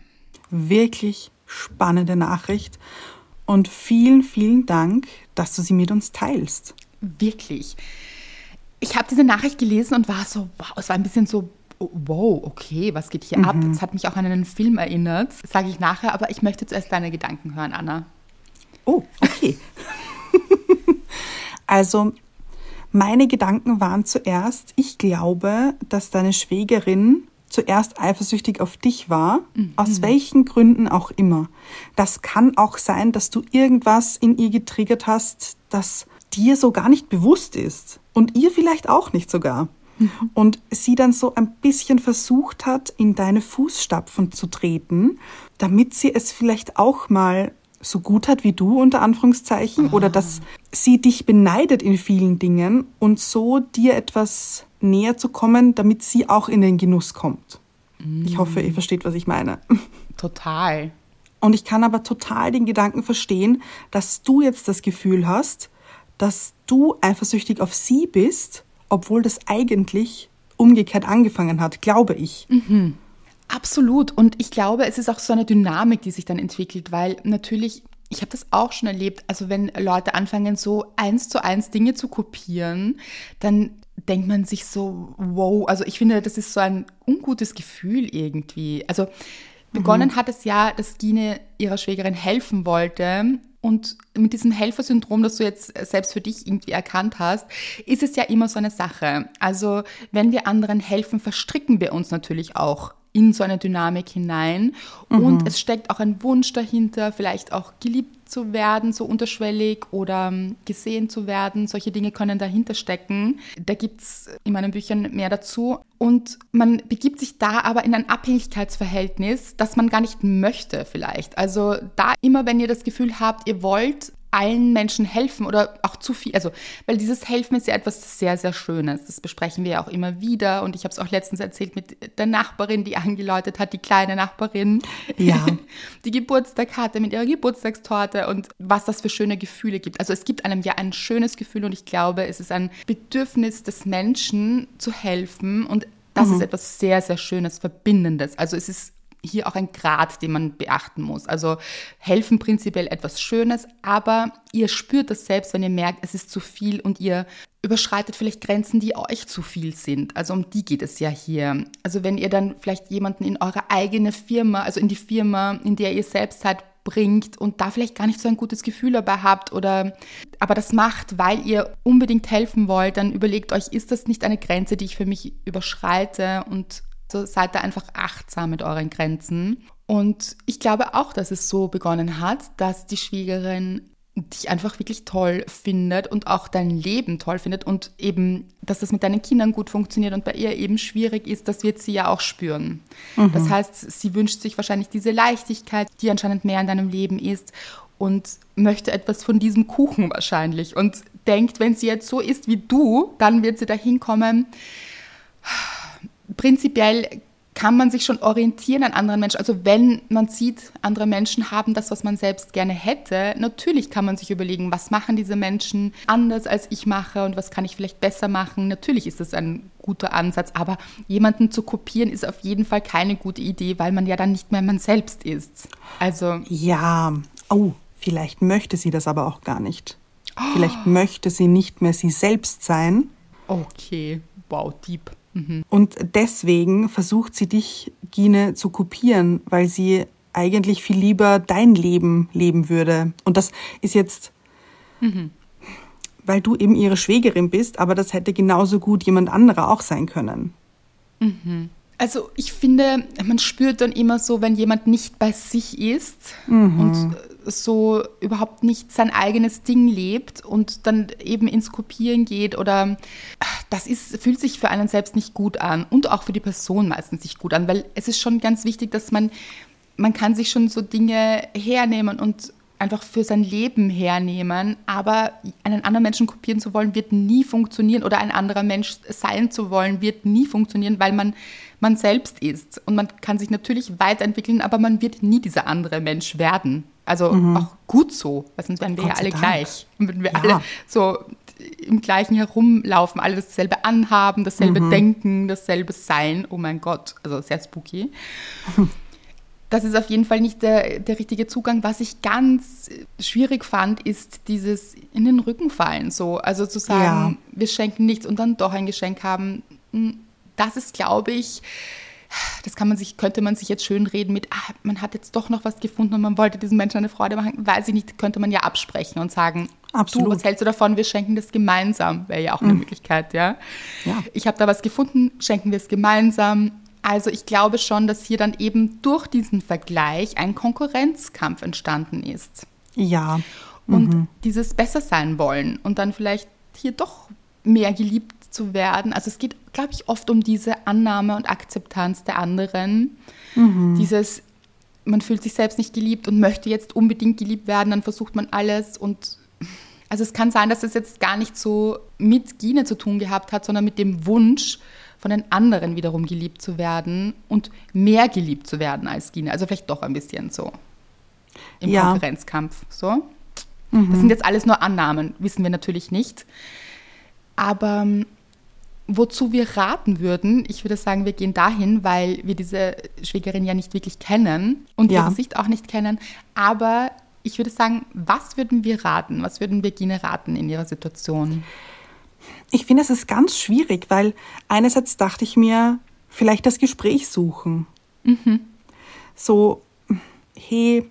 Wirklich spannende Nachricht. Und vielen, vielen Dank, dass du sie mit uns teilst. Wirklich. Ich habe diese Nachricht gelesen und war so, wow, es war ein bisschen so, wow, okay, was geht hier mhm. ab? Es hat mich auch an einen Film erinnert, sage ich nachher, aber ich möchte zuerst deine Gedanken hören, Anna. Oh, okay. also, meine Gedanken waren zuerst, ich glaube, dass deine Schwägerin zuerst eifersüchtig auf dich war, mhm. aus welchen Gründen auch immer. Das kann auch sein, dass du irgendwas in ihr getriggert hast, das dir so gar nicht bewusst ist und ihr vielleicht auch nicht sogar. Mhm. Und sie dann so ein bisschen versucht hat, in deine Fußstapfen zu treten, damit sie es vielleicht auch mal so gut hat wie du, unter Anführungszeichen, ah. oder dass sie dich beneidet in vielen Dingen und so dir etwas näher zu kommen, damit sie auch in den Genuss kommt. Mm. Ich hoffe, ihr versteht, was ich meine. Total. Und ich kann aber total den Gedanken verstehen, dass du jetzt das Gefühl hast, dass du eifersüchtig auf sie bist, obwohl das eigentlich umgekehrt angefangen hat, glaube ich. Mhm. Absolut. Und ich glaube, es ist auch so eine Dynamik, die sich dann entwickelt, weil natürlich, ich habe das auch schon erlebt, also wenn Leute anfangen, so eins zu eins Dinge zu kopieren, dann denkt man sich so, wow, also ich finde, das ist so ein ungutes Gefühl irgendwie. Also begonnen mhm. hat es ja, dass Gine ihrer Schwägerin helfen wollte. Und mit diesem Helfersyndrom, das du jetzt selbst für dich irgendwie erkannt hast, ist es ja immer so eine Sache. Also wenn wir anderen helfen, verstricken wir uns natürlich auch in so eine Dynamik hinein. Mhm. Und es steckt auch ein Wunsch dahinter, vielleicht auch geliebt zu werden, so unterschwellig oder ähm, gesehen zu werden. Solche Dinge können dahinter stecken. Da gibt es in meinen Büchern mehr dazu. Und man begibt sich da aber in ein Abhängigkeitsverhältnis, das man gar nicht möchte vielleicht. Also da immer, wenn ihr das Gefühl habt, ihr wollt allen Menschen helfen oder auch zu viel. Also, weil dieses Helfen ist ja etwas sehr, sehr Schönes. Das besprechen wir ja auch immer wieder. Und ich habe es auch letztens erzählt mit der Nachbarin, die angeläutet hat, die kleine Nachbarin. Ja. Die Geburtstag hatte mit ihrer Geburtstagstorte und was das für schöne Gefühle gibt. Also, es gibt einem ja ein schönes Gefühl und ich glaube, es ist ein Bedürfnis des Menschen zu helfen und das mhm. ist etwas sehr, sehr Schönes, Verbindendes. Also, es ist hier auch ein Grad, den man beachten muss. Also helfen prinzipiell etwas Schönes, aber ihr spürt das selbst, wenn ihr merkt, es ist zu viel und ihr überschreitet vielleicht Grenzen, die euch zu viel sind. Also um die geht es ja hier. Also wenn ihr dann vielleicht jemanden in eure eigene Firma, also in die Firma, in der ihr selbst seid, bringt und da vielleicht gar nicht so ein gutes Gefühl dabei habt oder aber das macht, weil ihr unbedingt helfen wollt, dann überlegt euch, ist das nicht eine Grenze, die ich für mich überschreite und so seid da einfach achtsam mit euren Grenzen. Und ich glaube auch, dass es so begonnen hat, dass die Schwiegerin dich einfach wirklich toll findet und auch dein Leben toll findet und eben, dass das mit deinen Kindern gut funktioniert und bei ihr eben schwierig ist, das wird sie ja auch spüren. Mhm. Das heißt, sie wünscht sich wahrscheinlich diese Leichtigkeit, die anscheinend mehr in deinem Leben ist und möchte etwas von diesem Kuchen wahrscheinlich. Und denkt, wenn sie jetzt so ist wie du, dann wird sie dahin kommen. Prinzipiell kann man sich schon orientieren an anderen Menschen. Also wenn man sieht, andere Menschen haben das, was man selbst gerne hätte, natürlich kann man sich überlegen, was machen diese Menschen anders als ich mache und was kann ich vielleicht besser machen. Natürlich ist das ein guter Ansatz, aber jemanden zu kopieren ist auf jeden Fall keine gute Idee, weil man ja dann nicht mehr man selbst ist. Also ja, oh, vielleicht möchte sie das aber auch gar nicht. Oh. Vielleicht möchte sie nicht mehr sie selbst sein. Okay, wow, deep. Und deswegen versucht sie dich, Gine, zu kopieren, weil sie eigentlich viel lieber dein Leben leben würde. Und das ist jetzt, mhm. weil du eben ihre Schwägerin bist, aber das hätte genauso gut jemand anderer auch sein können. Mhm. Also ich finde, man spürt dann immer so, wenn jemand nicht bei sich ist mhm. und so überhaupt nicht sein eigenes Ding lebt und dann eben ins Kopieren geht oder das ist, fühlt sich für einen selbst nicht gut an und auch für die Person meistens nicht gut an, weil es ist schon ganz wichtig, dass man, man kann sich schon so Dinge hernehmen und einfach für sein Leben hernehmen, aber einen anderen Menschen kopieren zu wollen, wird nie funktionieren oder ein anderer Mensch sein zu wollen, wird nie funktionieren, weil man man selbst ist und man kann sich natürlich weiterentwickeln, aber man wird nie dieser andere Mensch werden. Also mhm. auch gut so, weil sonst wären wir ja alle Dank. gleich. Und würden wir ja. alle so im gleichen herumlaufen, alle dasselbe anhaben, dasselbe mhm. denken, dasselbe sein. Oh mein Gott, also sehr spooky. Das ist auf jeden Fall nicht der, der richtige Zugang. Was ich ganz schwierig fand, ist dieses in den Rücken fallen. So. Also zu sagen, ja. wir schenken nichts und dann doch ein Geschenk haben. Das ist, glaube ich, das kann man sich, könnte man sich jetzt schön reden mit, ah, man hat jetzt doch noch was gefunden und man wollte diesem Menschen eine Freude machen, weiß ich nicht, könnte man ja absprechen und sagen, Absolut. du, was hältst du davon, wir schenken das gemeinsam, wäre ja auch eine mhm. Möglichkeit, ja. ja. Ich habe da was gefunden, schenken wir es gemeinsam. Also ich glaube schon, dass hier dann eben durch diesen Vergleich ein Konkurrenzkampf entstanden ist. Ja. Und mhm. dieses besser sein wollen und dann vielleicht hier doch mehr geliebt zu werden. Also es geht, glaube ich, oft um diese Annahme und Akzeptanz der anderen. Mhm. Dieses, man fühlt sich selbst nicht geliebt und möchte jetzt unbedingt geliebt werden, dann versucht man alles und also es kann sein, dass es jetzt gar nicht so mit Gine zu tun gehabt hat, sondern mit dem Wunsch, von den anderen wiederum geliebt zu werden und mehr geliebt zu werden als Gine. Also vielleicht doch ein bisschen so im ja. Konkurrenzkampf. So. Mhm. Das sind jetzt alles nur Annahmen, wissen wir natürlich nicht. Aber ähm, wozu wir raten würden, ich würde sagen, wir gehen dahin, weil wir diese Schwägerin ja nicht wirklich kennen und ja. ihre Sicht auch nicht kennen. Aber ich würde sagen, was würden wir raten? Was würden wir Gine raten in ihrer Situation? Ich finde, es ist ganz schwierig, weil einerseits dachte ich mir, vielleicht das Gespräch suchen. Mhm. So, hey,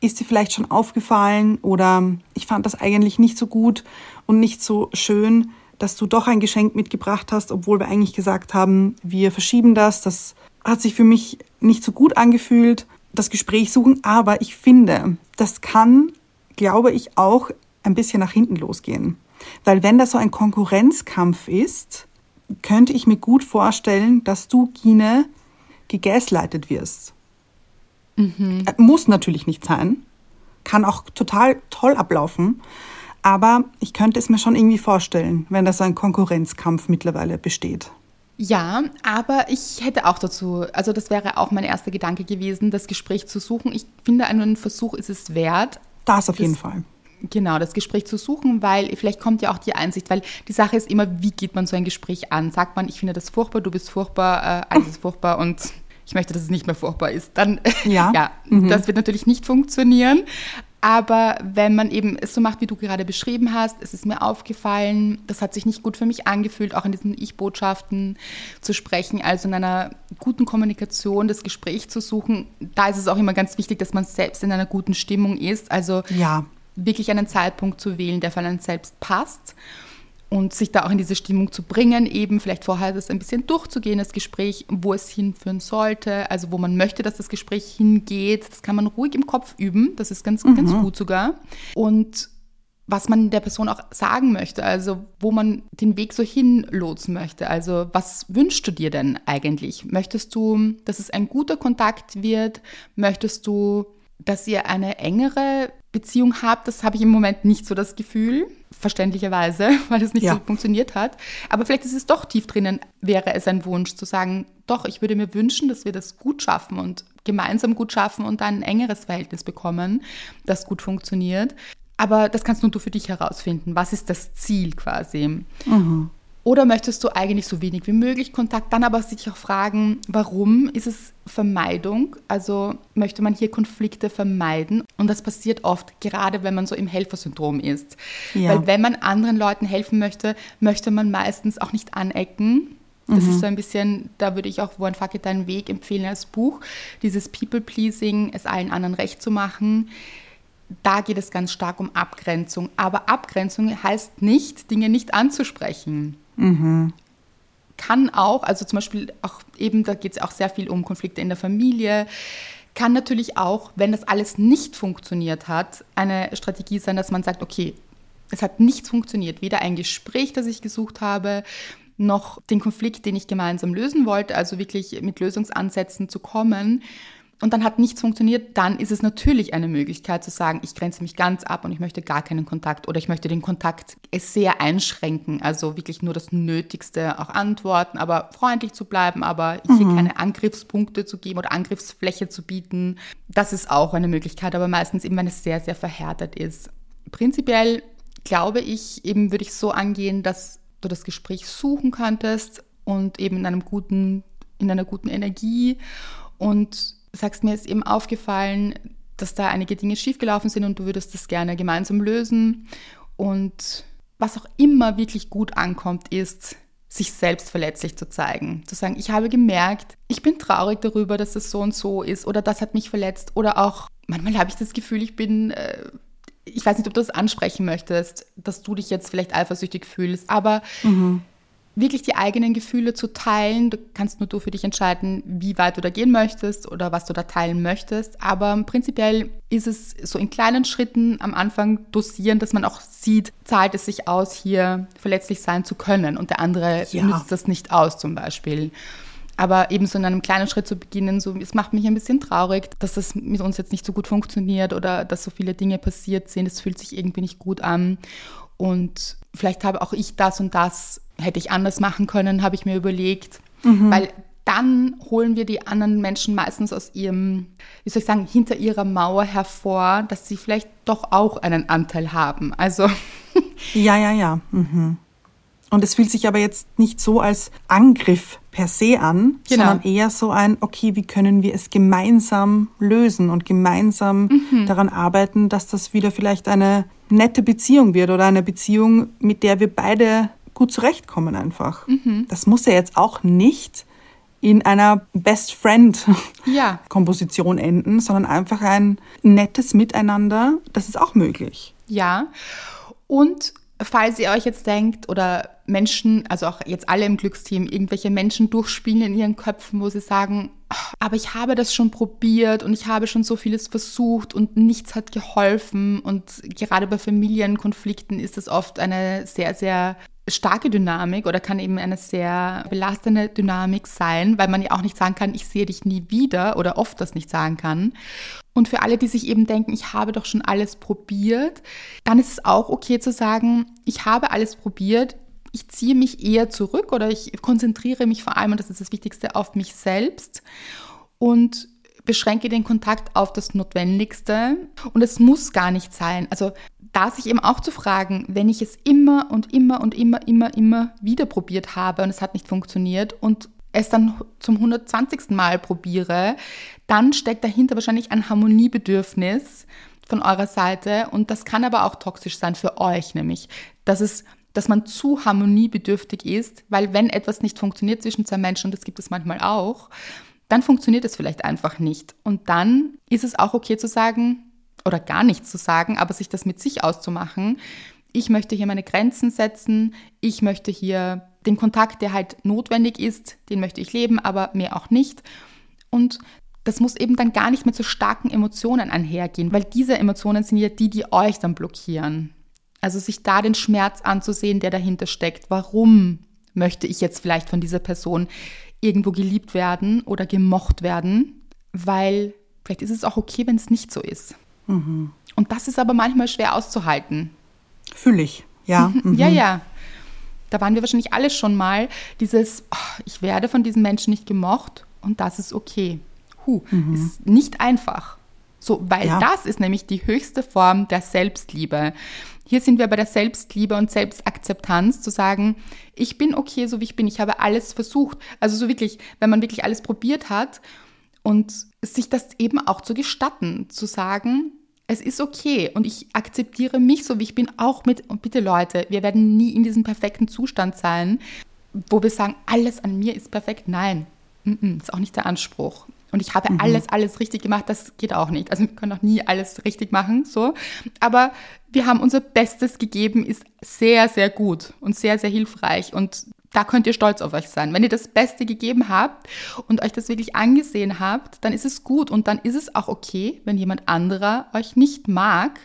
ist dir vielleicht schon aufgefallen oder ich fand das eigentlich nicht so gut und nicht so schön dass du doch ein Geschenk mitgebracht hast, obwohl wir eigentlich gesagt haben, wir verschieben das. Das hat sich für mich nicht so gut angefühlt, das Gespräch suchen. Aber ich finde, das kann, glaube ich, auch ein bisschen nach hinten losgehen. Weil wenn das so ein Konkurrenzkampf ist, könnte ich mir gut vorstellen, dass du, Gine, gegaslightet wirst. Mhm. Äh, muss natürlich nicht sein. Kann auch total toll ablaufen. Aber ich könnte es mir schon irgendwie vorstellen, wenn da so ein Konkurrenzkampf mittlerweile besteht. Ja, aber ich hätte auch dazu, also das wäre auch mein erster Gedanke gewesen, das Gespräch zu suchen. Ich finde, einen Versuch ist es wert. Das auf das, jeden Fall. Genau, das Gespräch zu suchen, weil vielleicht kommt ja auch die Einsicht, weil die Sache ist immer, wie geht man so ein Gespräch an? Sagt man, ich finde das furchtbar, du bist furchtbar, äh, alles ist furchtbar und ich möchte, dass es nicht mehr furchtbar ist, dann ja, ja mhm. das wird natürlich nicht funktionieren. Aber wenn man eben es so macht, wie du gerade beschrieben hast, es ist mir aufgefallen, das hat sich nicht gut für mich angefühlt, auch in diesen Ich-Botschaften zu sprechen, also in einer guten Kommunikation das Gespräch zu suchen. Da ist es auch immer ganz wichtig, dass man selbst in einer guten Stimmung ist. Also ja. wirklich einen Zeitpunkt zu wählen, der für einen selbst passt und sich da auch in diese Stimmung zu bringen, eben vielleicht vorher das ein bisschen durchzugehen, das Gespräch, wo es hinführen sollte, also wo man möchte, dass das Gespräch hingeht. Das kann man ruhig im Kopf üben, das ist ganz, mhm. ganz gut sogar. Und was man der Person auch sagen möchte, also wo man den Weg so hinlotsen möchte. Also was wünschst du dir denn eigentlich? Möchtest du, dass es ein guter Kontakt wird? Möchtest du, dass ihr eine engere Beziehung habt? Das habe ich im Moment nicht so das Gefühl verständlicherweise, weil es nicht Ja. so funktioniert hat. Aber vielleicht ist es doch tief drinnen, wäre es ein Wunsch zu sagen, doch, ich würde mir wünschen, dass wir das gut schaffen und gemeinsam gut schaffen und dann ein engeres Verhältnis bekommen, das gut funktioniert. Aber das kannst nur du für dich herausfinden. Was ist das Ziel quasi? Oder möchtest du eigentlich so wenig wie möglich Kontakt? Dann aber sich auch fragen, warum ist es Vermeidung? Also möchte man hier Konflikte vermeiden? Und das passiert oft, gerade wenn man so im Helfersyndrom ist. Ja. Weil wenn man anderen Leuten helfen möchte, möchte man meistens auch nicht anecken. Das ist so ein bisschen, da würde ich auch Warren Fuck It deinen Weg empfehlen als Buch, dieses People-Pleasing, es allen anderen recht zu machen. Da geht es ganz stark um Abgrenzung. Aber Abgrenzung heißt nicht, Dinge nicht anzusprechen. Kann auch, also zum Beispiel auch eben, da geht es auch sehr viel um Konflikte in der Familie. Kann natürlich auch, wenn das alles nicht funktioniert hat, eine Strategie sein, dass man sagt, okay, es hat nichts funktioniert. Weder ein Gespräch, das ich gesucht habe, noch den Konflikt, den ich gemeinsam lösen wollte, also wirklich mit Lösungsansätzen zu kommen. Und dann hat nichts funktioniert, dann ist es natürlich eine Möglichkeit zu sagen, ich grenze mich ganz ab und ich möchte gar keinen Kontakt oder ich möchte den Kontakt sehr einschränken, also wirklich nur das Nötigste auch antworten, aber freundlich zu bleiben, aber hier keine Angriffspunkte zu geben oder Angriffsfläche zu bieten. Das ist auch eine Möglichkeit, aber meistens eben, wenn es sehr, sehr verhärtet ist. Prinzipiell glaube ich, eben würde ich so angehen, dass du das Gespräch suchen könntest und eben in einem guten, in einer guten Energie und sagst mir ist eben aufgefallen, dass da einige Dinge schiefgelaufen sind und du würdest das gerne gemeinsam lösen. Und was auch immer wirklich gut ankommt, ist, sich selbst verletzlich zu zeigen. Zu sagen, ich habe gemerkt, ich bin traurig darüber, dass es so und so ist oder das hat mich verletzt. Oder auch, manchmal habe ich das Gefühl, ich bin, äh, ich weiß nicht, ob du das ansprechen möchtest, dass du dich jetzt vielleicht eifersüchtig fühlst, aber wirklich die eigenen Gefühle zu teilen. Du kannst nur du für dich entscheiden, wie weit du da gehen möchtest oder was du da teilen möchtest. Aber prinzipiell ist es so in kleinen Schritten am Anfang dosieren, dass man auch sieht, zahlt es sich aus, hier verletzlich sein zu können und der andere Ja. nützt das nicht aus zum Beispiel. Aber eben so in einem kleinen Schritt zu beginnen, so, es macht mich ein bisschen traurig, dass das mit uns jetzt nicht so gut funktioniert oder dass so viele Dinge passiert sind. Es fühlt sich irgendwie nicht gut an. Und vielleicht habe auch ich das und das, hätte ich anders machen können, habe ich mir überlegt. Weil dann holen wir die anderen Menschen meistens aus ihrem, wie soll ich sagen, hinter ihrer Mauer hervor, dass sie vielleicht doch auch einen Anteil haben. Also Ja, ja, ja. Mhm. Und es fühlt sich aber jetzt nicht so als Angriff per se an, Genau. sondern eher so ein, okay, wie können wir es gemeinsam lösen und gemeinsam daran arbeiten, dass das wieder vielleicht eine nette Beziehung wird oder eine Beziehung, mit der wir beide gut zurechtkommen einfach. Das muss ja jetzt auch nicht in einer Best Friend Ja. Komposition enden, sondern einfach ein nettes Miteinander, das ist auch möglich. Ja. Und falls ihr euch jetzt denkt oder Menschen, also auch jetzt alle im Glücksteam, irgendwelche Menschen durchspielen in ihren Köpfen, wo sie sagen, "Ach, aber ich habe das schon probiert und ich habe schon so vieles versucht und nichts hat geholfen. Und gerade bei Familienkonflikten ist das oft eine sehr, sehr starke Dynamik oder kann eben eine sehr belastende Dynamik sein, weil man ja auch nicht sagen kann, ich sehe dich nie wieder oder oft das nicht sagen kann. Und für alle, die sich eben denken, ich habe doch schon alles probiert, dann ist es auch okay zu sagen, ich habe alles probiert, ich ziehe mich eher zurück oder ich konzentriere mich vor allem, und das ist das Wichtigste, auf mich selbst und beschränke den Kontakt auf das Notwendigste. Und es muss gar nicht sein. Also da sich eben auch zu fragen, wenn ich es immer und immer und immer, immer, immer wieder probiert habe und es hat nicht funktioniert und es dann zum 120. Mal probiere, dann steckt dahinter wahrscheinlich ein Harmoniebedürfnis von eurer Seite und das kann aber auch toxisch sein für euch, nämlich, dass es dass man zu harmoniebedürftig ist, weil wenn etwas nicht funktioniert zwischen zwei Menschen, und das gibt es manchmal auch, dann funktioniert es vielleicht einfach nicht. Und dann ist es auch okay zu sagen, oder gar nichts zu sagen, aber sich das mit sich auszumachen. Ich möchte hier meine Grenzen setzen, ich möchte hier den Kontakt, der halt notwendig ist, den möchte ich leben, aber mehr auch nicht. Und das muss eben dann gar nicht mit so starken Emotionen einhergehen, weil diese Emotionen sind ja die, die euch dann blockieren. Also sich da den Schmerz anzusehen, der dahinter steckt. Warum möchte ich jetzt vielleicht von dieser Person irgendwo geliebt werden oder gemocht werden? Weil vielleicht ist es auch okay, wenn es nicht so ist. Und das ist aber manchmal schwer auszuhalten. Fühle ich. ja. Mhm. Ja, ja. Da waren wir wahrscheinlich alle schon mal. Dieses, oh, ich werde von diesen Menschen nicht gemocht und das ist okay. Huh, mhm. ist nicht einfach. So, weil ja. das ist nämlich die höchste Form der Selbstliebe. Hier sind wir bei der Selbstliebe und Selbstakzeptanz, zu sagen, ich bin okay, so wie ich bin, ich habe alles versucht. Also so wirklich, wenn man wirklich alles probiert hat und sich das eben auch zu gestatten, zu sagen, es ist okay und ich akzeptiere mich so, wie ich bin, auch mit, und bitte Leute, wir werden nie in diesem perfekten Zustand sein, wo wir sagen, alles an mir ist perfekt. Nein, ist auch nicht der Anspruch. Und ich habe mhm. alles, alles richtig gemacht, das geht auch nicht. Also wir können auch nie alles richtig machen, so. Aber wir haben unser Bestes gegeben, ist sehr, sehr gut und sehr, sehr hilfreich. Und da könnt ihr stolz auf euch sein. Wenn ihr das Beste gegeben habt und euch das wirklich angesehen habt, dann ist es gut und dann ist es auch okay, wenn jemand anderer euch nicht mag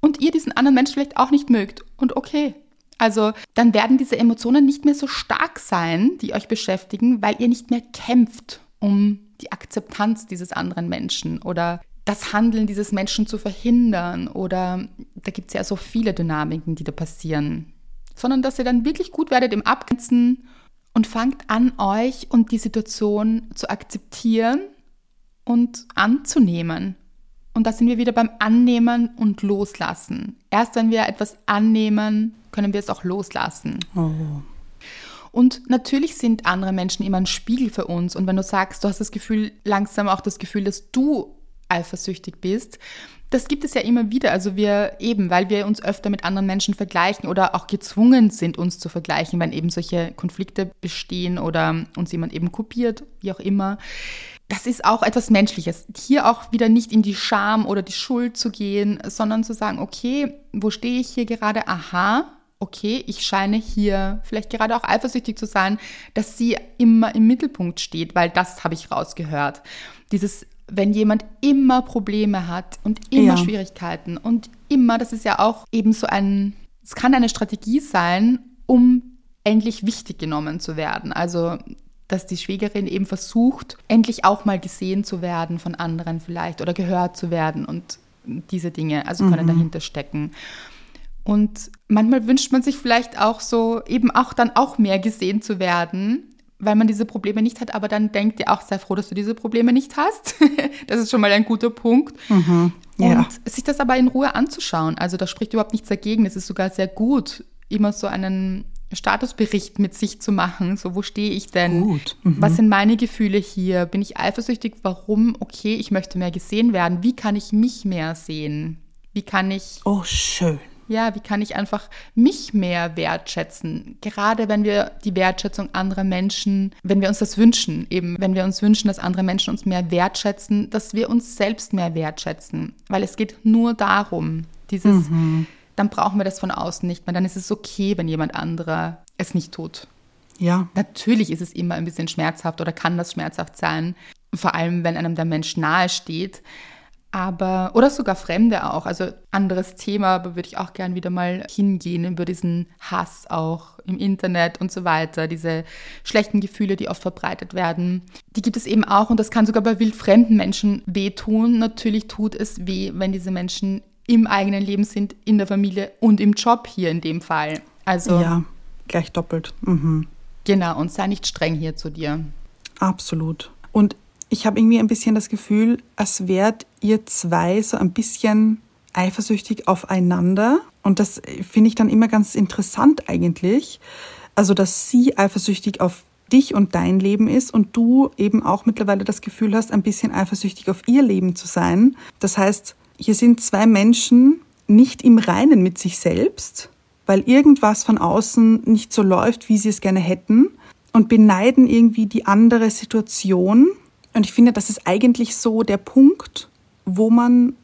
und ihr diesen anderen Menschen vielleicht auch nicht mögt. Und okay. Also dann werden diese Emotionen nicht mehr so stark sein, die euch beschäftigen, weil ihr nicht mehr kämpft um die Akzeptanz dieses anderen Menschen oder das Handeln dieses Menschen zu verhindern oder da gibt es ja so viele Dynamiken, die da passieren sondern dass ihr dann wirklich gut werdet im Abgrenzen und fangt an, euch und die Situation zu akzeptieren und anzunehmen. Und da sind wir wieder beim Annehmen und Loslassen. Erst wenn wir etwas annehmen, können wir es auch loslassen. Oh. Und natürlich sind andere Menschen immer ein Spiegel für uns. Und wenn du sagst, du hast das Gefühl, langsam auch das Gefühl, dass du eifersüchtig bist, das gibt es ja immer wieder. Also wir eben, weil wir uns öfter mit anderen Menschen vergleichen oder auch gezwungen sind, uns zu vergleichen, wenn eben solche Konflikte bestehen oder uns jemand eben kopiert, wie auch immer. Das ist auch etwas Menschliches. Hier auch wieder nicht in die Scham oder die Schuld zu gehen, sondern zu sagen, okay, wo stehe ich hier gerade? Aha, okay, ich scheine hier vielleicht gerade auch eifersüchtig zu sein, dass sie immer im Mittelpunkt steht, weil das habe ich rausgehört. Dieses wenn jemand immer Probleme hat und immer ja. Schwierigkeiten und immer, das ist ja auch eben so ein, es kann eine Strategie sein, um endlich wichtig genommen zu werden. Also, dass die Schwägerin eben versucht, endlich auch mal gesehen zu werden von anderen vielleicht oder gehört zu werden und diese Dinge, also können mhm. dahinter stecken. Und manchmal wünscht man sich vielleicht auch so, eben auch dann auch mehr gesehen zu werden weil man diese Probleme nicht hat, aber dann denkt ihr auch, sei froh, dass du diese Probleme nicht hast. das ist schon mal ein guter Punkt. Mhm. Ja. Und sich das aber in Ruhe anzuschauen, also da spricht überhaupt nichts dagegen. Es ist sogar sehr gut, immer so einen Statusbericht mit sich zu machen. So, wo stehe ich denn? Gut. Mhm. Was sind meine Gefühle hier? Bin ich eifersüchtig? Warum? Okay, ich möchte mehr gesehen werden. Wie kann ich mich mehr sehen? Wie kann ich. Oh, schön. Ja, wie kann ich einfach mich mehr wertschätzen? Gerade wenn wir die Wertschätzung anderer Menschen, wenn wir uns das wünschen, eben wenn wir uns wünschen, dass andere Menschen uns mehr wertschätzen, dass wir uns selbst mehr wertschätzen. Weil es geht nur darum, dieses, mhm. dann brauchen wir das von außen nicht mehr. Dann ist es okay, wenn jemand anderer es nicht tut. Ja. Natürlich ist es immer ein bisschen schmerzhaft oder kann das schmerzhaft sein, vor allem wenn einem der Mensch nahe steht aber oder sogar Fremde auch. Also anderes Thema, aber würde ich auch gern wieder mal hingehen über diesen Hass auch im Internet und so weiter, diese schlechten Gefühle, die oft verbreitet werden. Die gibt es eben auch und das kann sogar bei wildfremden Menschen wehtun. Natürlich tut es weh, wenn diese Menschen im eigenen Leben sind, in der Familie und im Job hier in dem Fall. Also ja, gleich doppelt. Mhm. Genau und sei nicht streng hier zu dir. Absolut. Und ich habe irgendwie ein bisschen das Gefühl, als wärt ihr zwei so ein bisschen eifersüchtig aufeinander. Und das finde ich dann immer ganz interessant eigentlich. Also, dass sie eifersüchtig auf dich und dein Leben ist und du eben auch mittlerweile das Gefühl hast, ein bisschen eifersüchtig auf ihr Leben zu sein. Das heißt, hier sind zwei Menschen nicht im Reinen mit sich selbst, weil irgendwas von außen nicht so läuft, wie sie es gerne hätten und beneiden irgendwie die andere Situation und ich finde, das ist eigentlich so der Punkt, wo man,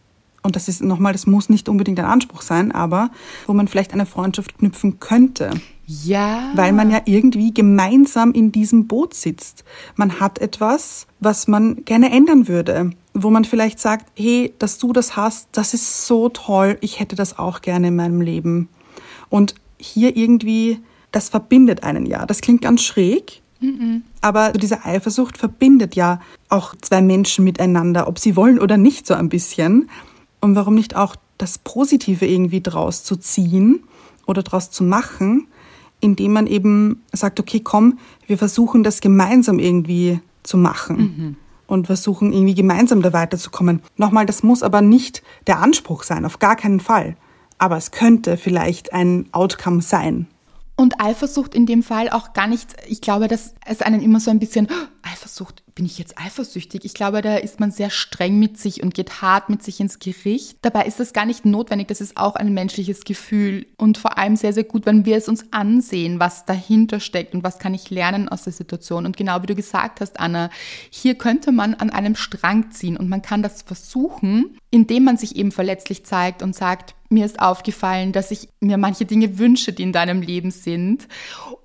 und das ist nochmal, das muss nicht unbedingt ein Anspruch sein, aber wo man vielleicht eine Freundschaft knüpfen könnte. Ja. Weil man ja irgendwie gemeinsam in diesem Boot sitzt. Man hat etwas, was man gerne ändern würde, wo man vielleicht sagt, hey, dass du das hast, das ist so toll, ich hätte das auch gerne in meinem Leben. Und hier irgendwie, das verbindet einen ja. Das klingt ganz schräg, Mhm. Aber diese Eifersucht verbindet ja auch zwei Menschen miteinander, ob sie wollen oder nicht, so ein bisschen. Und warum nicht auch das Positive irgendwie draus zu ziehen oder daraus zu machen, indem man eben sagt, okay, komm, wir versuchen das gemeinsam irgendwie zu machen. Mhm. Und versuchen irgendwie gemeinsam da weiterzukommen. Nochmal, das muss aber nicht der Anspruch sein, auf gar keinen Fall. Aber es könnte vielleicht ein Outcome sein. Und Eifersucht in dem Fall auch gar nicht, ich glaube, dass es einen immer so ein bisschen, oh, Eifersucht, bin ich jetzt eifersüchtig? Ich glaube, da ist man sehr streng mit sich und geht hart mit sich ins Gericht. Dabei ist das gar nicht notwendig, das ist auch ein menschliches Gefühl und vor allem sehr, sehr gut, wenn wir es uns ansehen, was dahinter steckt und was kann ich lernen aus der Situation. Und genau wie du gesagt hast, Anna, hier könnte man an einem Strang ziehen und man kann das versuchen, indem man sich eben verletzlich zeigt und sagt, mir ist aufgefallen, dass ich mir manche Dinge wünsche, die in deinem Leben sind.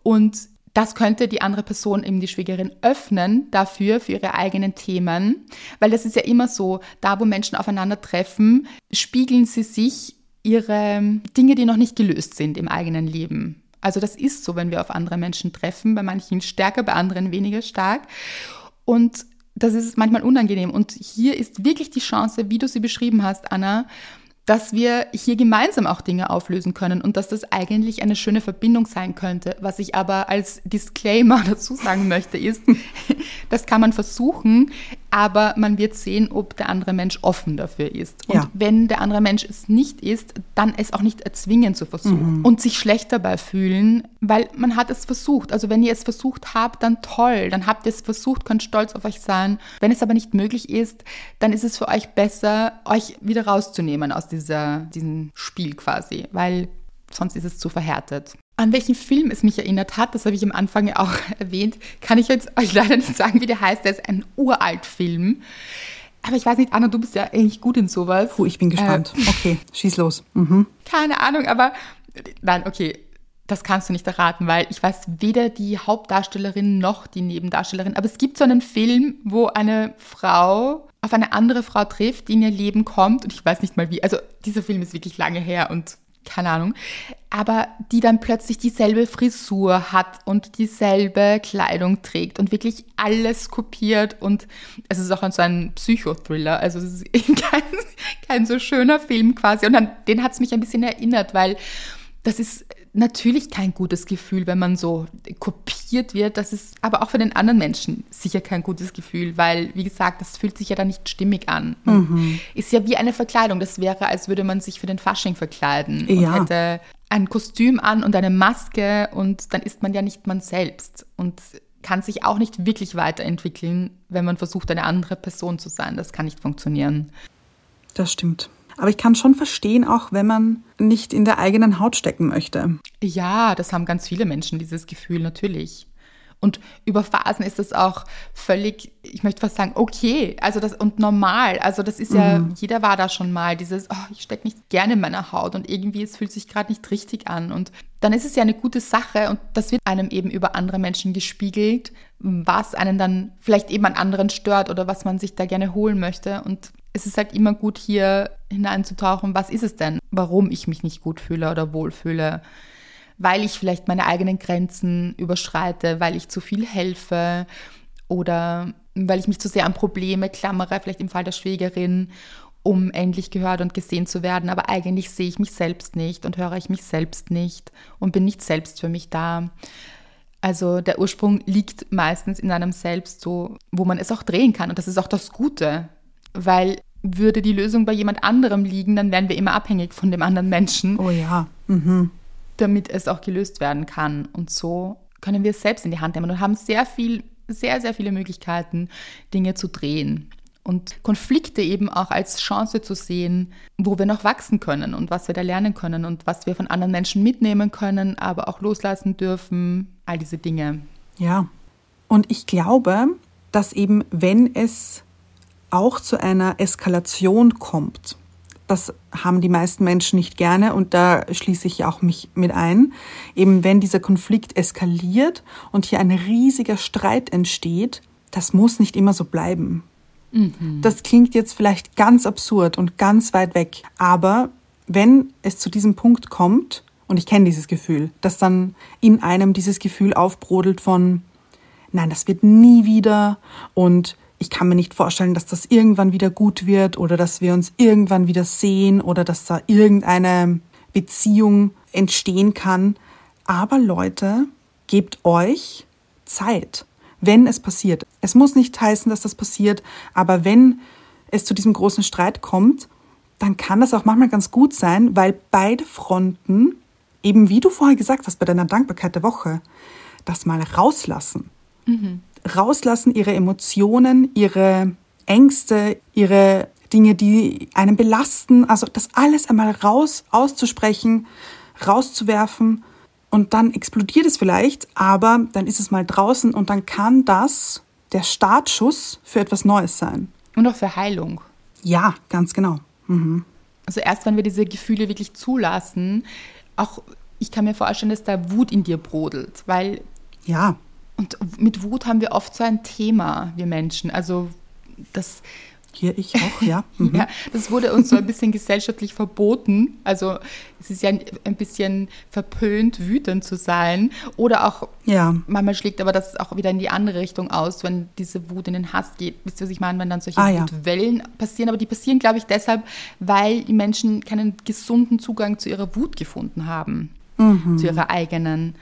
Und das könnte die andere Person, eben die Schwägerin, öffnen dafür, für ihre eigenen Themen. Weil das ist ja immer so, da wo Menschen aufeinandertreffen, spiegeln sie sich ihre Dinge, die noch nicht gelöst sind im eigenen Leben. Also das ist so, wenn wir auf andere Menschen treffen, bei manchen stärker, bei anderen weniger stark. Und das ist manchmal unangenehm. Und hier ist wirklich die Chance, wie du sie beschrieben hast, Anna, dass wir hier gemeinsam auch Dinge auflösen können und dass das eigentlich eine schöne Verbindung sein könnte. Was ich aber als Disclaimer dazu sagen möchte, ist, das kann man versuchen, aber man wird sehen, ob der andere Mensch offen dafür ist. Und ja. wenn der andere Mensch es nicht ist, dann es auch nicht erzwingen zu versuchen mhm. und sich schlecht dabei fühlen, weil man hat es versucht. Also wenn ihr es versucht habt, dann toll, dann habt ihr es versucht, könnt stolz auf euch sein. Wenn es aber nicht möglich ist, dann ist es für euch besser, euch wieder rauszunehmen aus dieser, diesem Spiel quasi, weil sonst ist es zu verhärtet. An welchen Film es mich erinnert hat, das habe ich am Anfang ja auch erwähnt, kann ich jetzt euch leider nicht sagen, wie der heißt. Der ist ein uralt Film. Aber ich weiß nicht, Anna, du bist ja eigentlich gut in sowas. Puh, ich bin gespannt. Äh, okay, schieß los. Mhm. Keine Ahnung, aber nein, okay, das kannst du nicht erraten, weil ich weiß weder die Hauptdarstellerin noch die Nebendarstellerin. Aber es gibt so einen Film, wo eine Frau auf eine andere Frau trifft, die in ihr Leben kommt. Und ich weiß nicht mal wie. Also dieser Film ist wirklich lange her und keine Ahnung, aber die dann plötzlich dieselbe Frisur hat und dieselbe Kleidung trägt und wirklich alles kopiert und es ist auch so ein Psychothriller, also es ist kein, kein so schöner Film quasi. Und an den hat es mich ein bisschen erinnert, weil das ist natürlich kein gutes Gefühl, wenn man so kopiert wird. Das ist aber auch für den anderen Menschen sicher kein gutes Gefühl, weil, wie gesagt, das fühlt sich ja dann nicht stimmig an. Mhm. Ist ja wie eine Verkleidung. Das wäre, als würde man sich für den Fasching verkleiden ja. und hätte ein Kostüm an und eine Maske und dann ist man ja nicht man selbst und kann sich auch nicht wirklich weiterentwickeln, wenn man versucht, eine andere Person zu sein. Das kann nicht funktionieren. Das stimmt. Aber ich kann schon verstehen, auch wenn man nicht in der eigenen Haut stecken möchte. Ja, das haben ganz viele Menschen, dieses Gefühl natürlich. Und über Phasen ist das auch völlig, ich möchte fast sagen, okay, also das und normal. Also das ist ja, mhm. jeder war da schon mal, dieses, oh, ich stecke nicht gerne in meiner Haut und irgendwie es fühlt sich gerade nicht richtig an. Und dann ist es ja eine gute Sache und das wird einem eben über andere Menschen gespiegelt, was einen dann vielleicht eben an anderen stört oder was man sich da gerne holen möchte. Und es ist halt immer gut, hier hineinzutauchen, was ist es denn, warum ich mich nicht gut fühle oder wohlfühle, weil ich vielleicht meine eigenen Grenzen überschreite, weil ich zu viel helfe oder weil ich mich zu sehr an Probleme klammere, vielleicht im Fall der Schwägerin, um endlich gehört und gesehen zu werden, aber eigentlich sehe ich mich selbst nicht und höre ich mich selbst nicht und bin nicht selbst für mich da. Also der Ursprung liegt meistens in einem Selbst, so wo man es auch drehen kann. Und das ist auch das Gute weil würde die Lösung bei jemand anderem liegen, dann wären wir immer abhängig von dem anderen Menschen. Oh ja. Mhm. Damit es auch gelöst werden kann. Und so können wir es selbst in die Hand nehmen und haben sehr viel, sehr, sehr viele Möglichkeiten, Dinge zu drehen. Und Konflikte eben auch als Chance zu sehen, wo wir noch wachsen können und was wir da lernen können und was wir von anderen Menschen mitnehmen können, aber auch loslassen dürfen, all diese Dinge. Ja. Und ich glaube, dass eben, wenn es auch zu einer Eskalation kommt. Das haben die meisten Menschen nicht gerne und da schließe ich auch mich mit ein. Eben wenn dieser Konflikt eskaliert und hier ein riesiger Streit entsteht, das muss nicht immer so bleiben. Mhm. Das klingt jetzt vielleicht ganz absurd und ganz weit weg, aber wenn es zu diesem Punkt kommt, und ich kenne dieses Gefühl, dass dann in einem dieses Gefühl aufbrodelt von, nein, das wird nie wieder und ich kann mir nicht vorstellen, dass das irgendwann wieder gut wird oder dass wir uns irgendwann wieder sehen oder dass da irgendeine Beziehung entstehen kann. Aber Leute, gebt euch Zeit, wenn es passiert. Es muss nicht heißen, dass das passiert, aber wenn es zu diesem großen Streit kommt, dann kann das auch manchmal ganz gut sein, weil beide Fronten, eben wie du vorher gesagt hast bei deiner Dankbarkeit der Woche, das mal rauslassen. Mhm. Rauslassen ihre Emotionen, ihre Ängste, ihre Dinge, die einen belasten. Also das alles einmal raus auszusprechen, rauszuwerfen und dann explodiert es vielleicht, aber dann ist es mal draußen und dann kann das der Startschuss für etwas Neues sein. Und auch für Heilung. Ja, ganz genau. Mhm. Also erst wenn wir diese Gefühle wirklich zulassen, auch ich kann mir vorstellen, dass da Wut in dir brodelt, weil ja. Und mit Wut haben wir oft so ein Thema, wir Menschen. Also das hier ich auch, ja. Mhm. ja. Das wurde uns so ein bisschen gesellschaftlich verboten. Also es ist ja ein bisschen verpönt, wütend zu sein. Oder auch, ja. manchmal schlägt aber das auch wieder in die andere Richtung aus, wenn diese Wut in den Hass geht. Wisst ihr, was ich meine? Wenn dann solche ah, ja. Wellen passieren. Aber die passieren, glaube ich, deshalb, weil die Menschen keinen gesunden Zugang zu ihrer Wut gefunden haben. Mhm. Zu ihrer eigenen.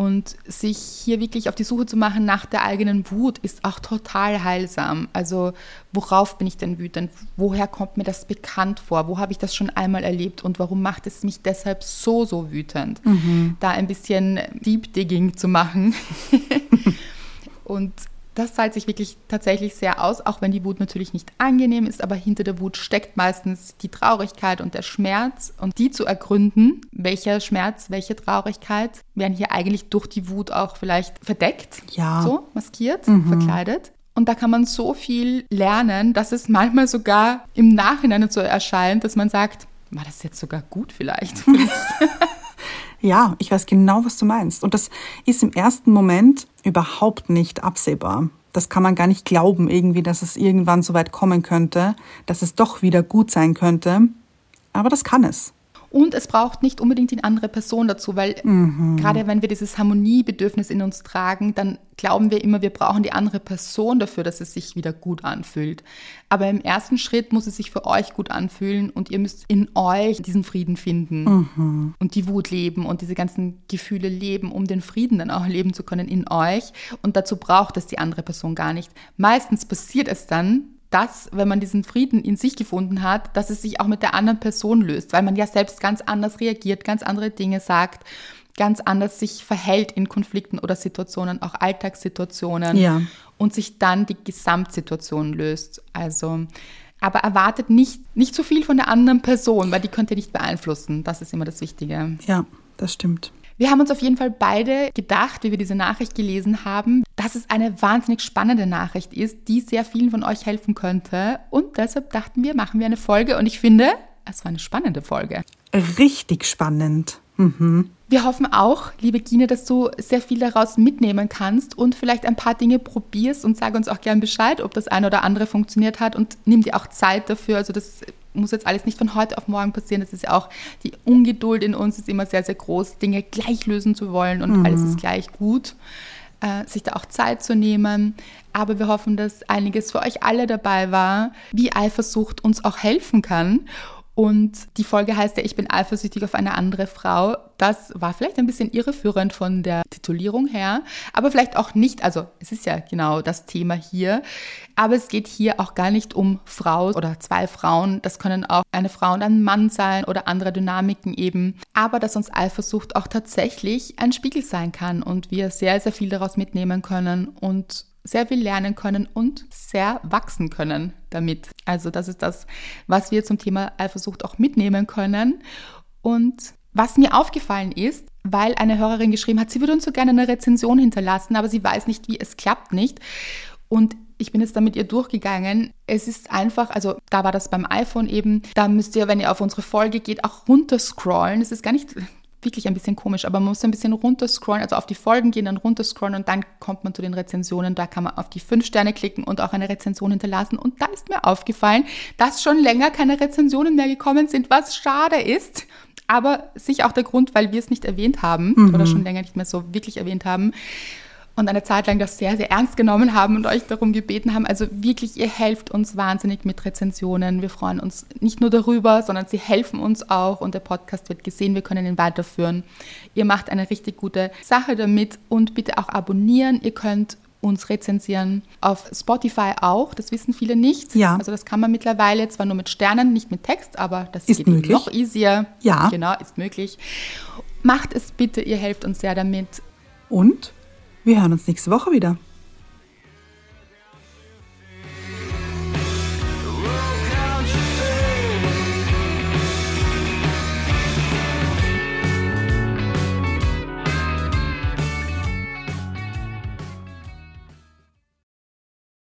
Und sich hier wirklich auf die Suche zu machen nach der eigenen Wut ist auch total heilsam. Also worauf bin ich denn wütend? Woher kommt mir das bekannt vor? Wo habe ich das schon einmal erlebt? Und warum macht es mich deshalb so, so wütend? Mhm. Da ein bisschen Deep Digging zu machen. und das zahlt sich wirklich tatsächlich sehr aus, auch wenn die Wut natürlich nicht angenehm ist, aber hinter der Wut steckt meistens die Traurigkeit und der Schmerz. Und die zu ergründen, welcher Schmerz, welche Traurigkeit, werden hier eigentlich durch die Wut auch vielleicht verdeckt, ja. so maskiert, mhm. verkleidet. Und da kann man so viel lernen, dass es manchmal sogar im Nachhinein so erscheint, dass man sagt, war das jetzt sogar gut vielleicht? Ja, ich weiß genau, was du meinst. Und das ist im ersten Moment überhaupt nicht absehbar. Das kann man gar nicht glauben, irgendwie, dass es irgendwann so weit kommen könnte, dass es doch wieder gut sein könnte. Aber das kann es. Und es braucht nicht unbedingt die andere Person dazu, weil mhm. gerade wenn wir dieses Harmoniebedürfnis in uns tragen, dann glauben wir immer, wir brauchen die andere Person dafür, dass es sich wieder gut anfühlt. Aber im ersten Schritt muss es sich für euch gut anfühlen und ihr müsst in euch diesen Frieden finden mhm. und die Wut leben und diese ganzen Gefühle leben, um den Frieden dann auch leben zu können in euch. Und dazu braucht es die andere Person gar nicht. Meistens passiert es dann, dass, wenn man diesen Frieden in sich gefunden hat, dass es sich auch mit der anderen Person löst, weil man ja selbst ganz anders reagiert, ganz andere Dinge sagt, ganz anders sich verhält in Konflikten oder Situationen, auch Alltagssituationen ja. und sich dann die Gesamtsituation löst. Also, aber erwartet nicht, nicht zu viel von der anderen Person, weil die könnt ihr nicht beeinflussen. Das ist immer das Wichtige. Ja, das stimmt. Wir haben uns auf jeden Fall beide gedacht, wie wir diese Nachricht gelesen haben, dass es eine wahnsinnig spannende Nachricht ist, die sehr vielen von euch helfen könnte. Und deshalb dachten wir, machen wir eine Folge. Und ich finde, es war eine spannende Folge. Richtig spannend. Mhm. Wir hoffen auch, liebe Gine, dass du sehr viel daraus mitnehmen kannst und vielleicht ein paar Dinge probierst und sag uns auch gern Bescheid, ob das eine oder andere funktioniert hat und nimm dir auch Zeit dafür. Also das muss jetzt alles nicht von heute auf morgen passieren. Das ist ja auch die Ungeduld in uns ist immer sehr, sehr groß, Dinge gleich lösen zu wollen und mhm. alles ist gleich gut. Äh, sich da auch Zeit zu nehmen. Aber wir hoffen, dass einiges für euch alle dabei war, wie Eifersucht uns auch helfen kann und die Folge heißt ja, ich bin eifersüchtig auf eine andere Frau. Das war vielleicht ein bisschen irreführend von der Titulierung her, aber vielleicht auch nicht. Also es ist ja genau das Thema hier. Aber es geht hier auch gar nicht um Frau oder zwei Frauen. Das können auch eine Frau und ein Mann sein oder andere Dynamiken eben. Aber dass uns Eifersucht auch tatsächlich ein Spiegel sein kann und wir sehr, sehr viel daraus mitnehmen können und sehr viel lernen können und sehr wachsen können damit. Also das ist das, was wir zum Thema Eifersucht auch mitnehmen können. Und was mir aufgefallen ist, weil eine Hörerin geschrieben hat, sie würde uns so gerne eine Rezension hinterlassen, aber sie weiß nicht, wie es klappt nicht. Und ich bin jetzt da mit ihr durchgegangen. Es ist einfach, also da war das beim iPhone eben, da müsst ihr, wenn ihr auf unsere Folge geht, auch runterscrollen. Es ist gar nicht wirklich ein bisschen komisch, aber man muss ein bisschen runterscrollen, also auf die Folgen gehen, dann runterscrollen und dann kommt man zu den Rezensionen. Da kann man auf die fünf Sterne klicken und auch eine Rezension hinterlassen. Und da ist mir aufgefallen, dass schon länger keine Rezensionen mehr gekommen sind, was schade ist. Aber sicher auch der Grund, weil wir es nicht erwähnt haben mhm. oder schon länger nicht mehr so wirklich erwähnt haben. und eine Zeit lang das sehr, sehr ernst genommen haben und euch darum gebeten haben. Also wirklich, ihr helft uns wahnsinnig mit Rezensionen. Wir freuen uns nicht nur darüber, sondern sie helfen uns auch und der Podcast wird gesehen, wir können ihn weiterführen. Ihr macht eine richtig gute Sache damit und bitte auch abonnieren. Ihr könnt uns rezensieren. Auf Spotify auch, das wissen viele nicht. Ja. Also das kann man mittlerweile zwar nur mit Sternen, nicht mit Text, aber das Ist geht möglich. noch easier. Ja. Genau, ist möglich. Macht es bitte, ihr helft uns sehr damit. Und wir hören uns nächste Woche wieder.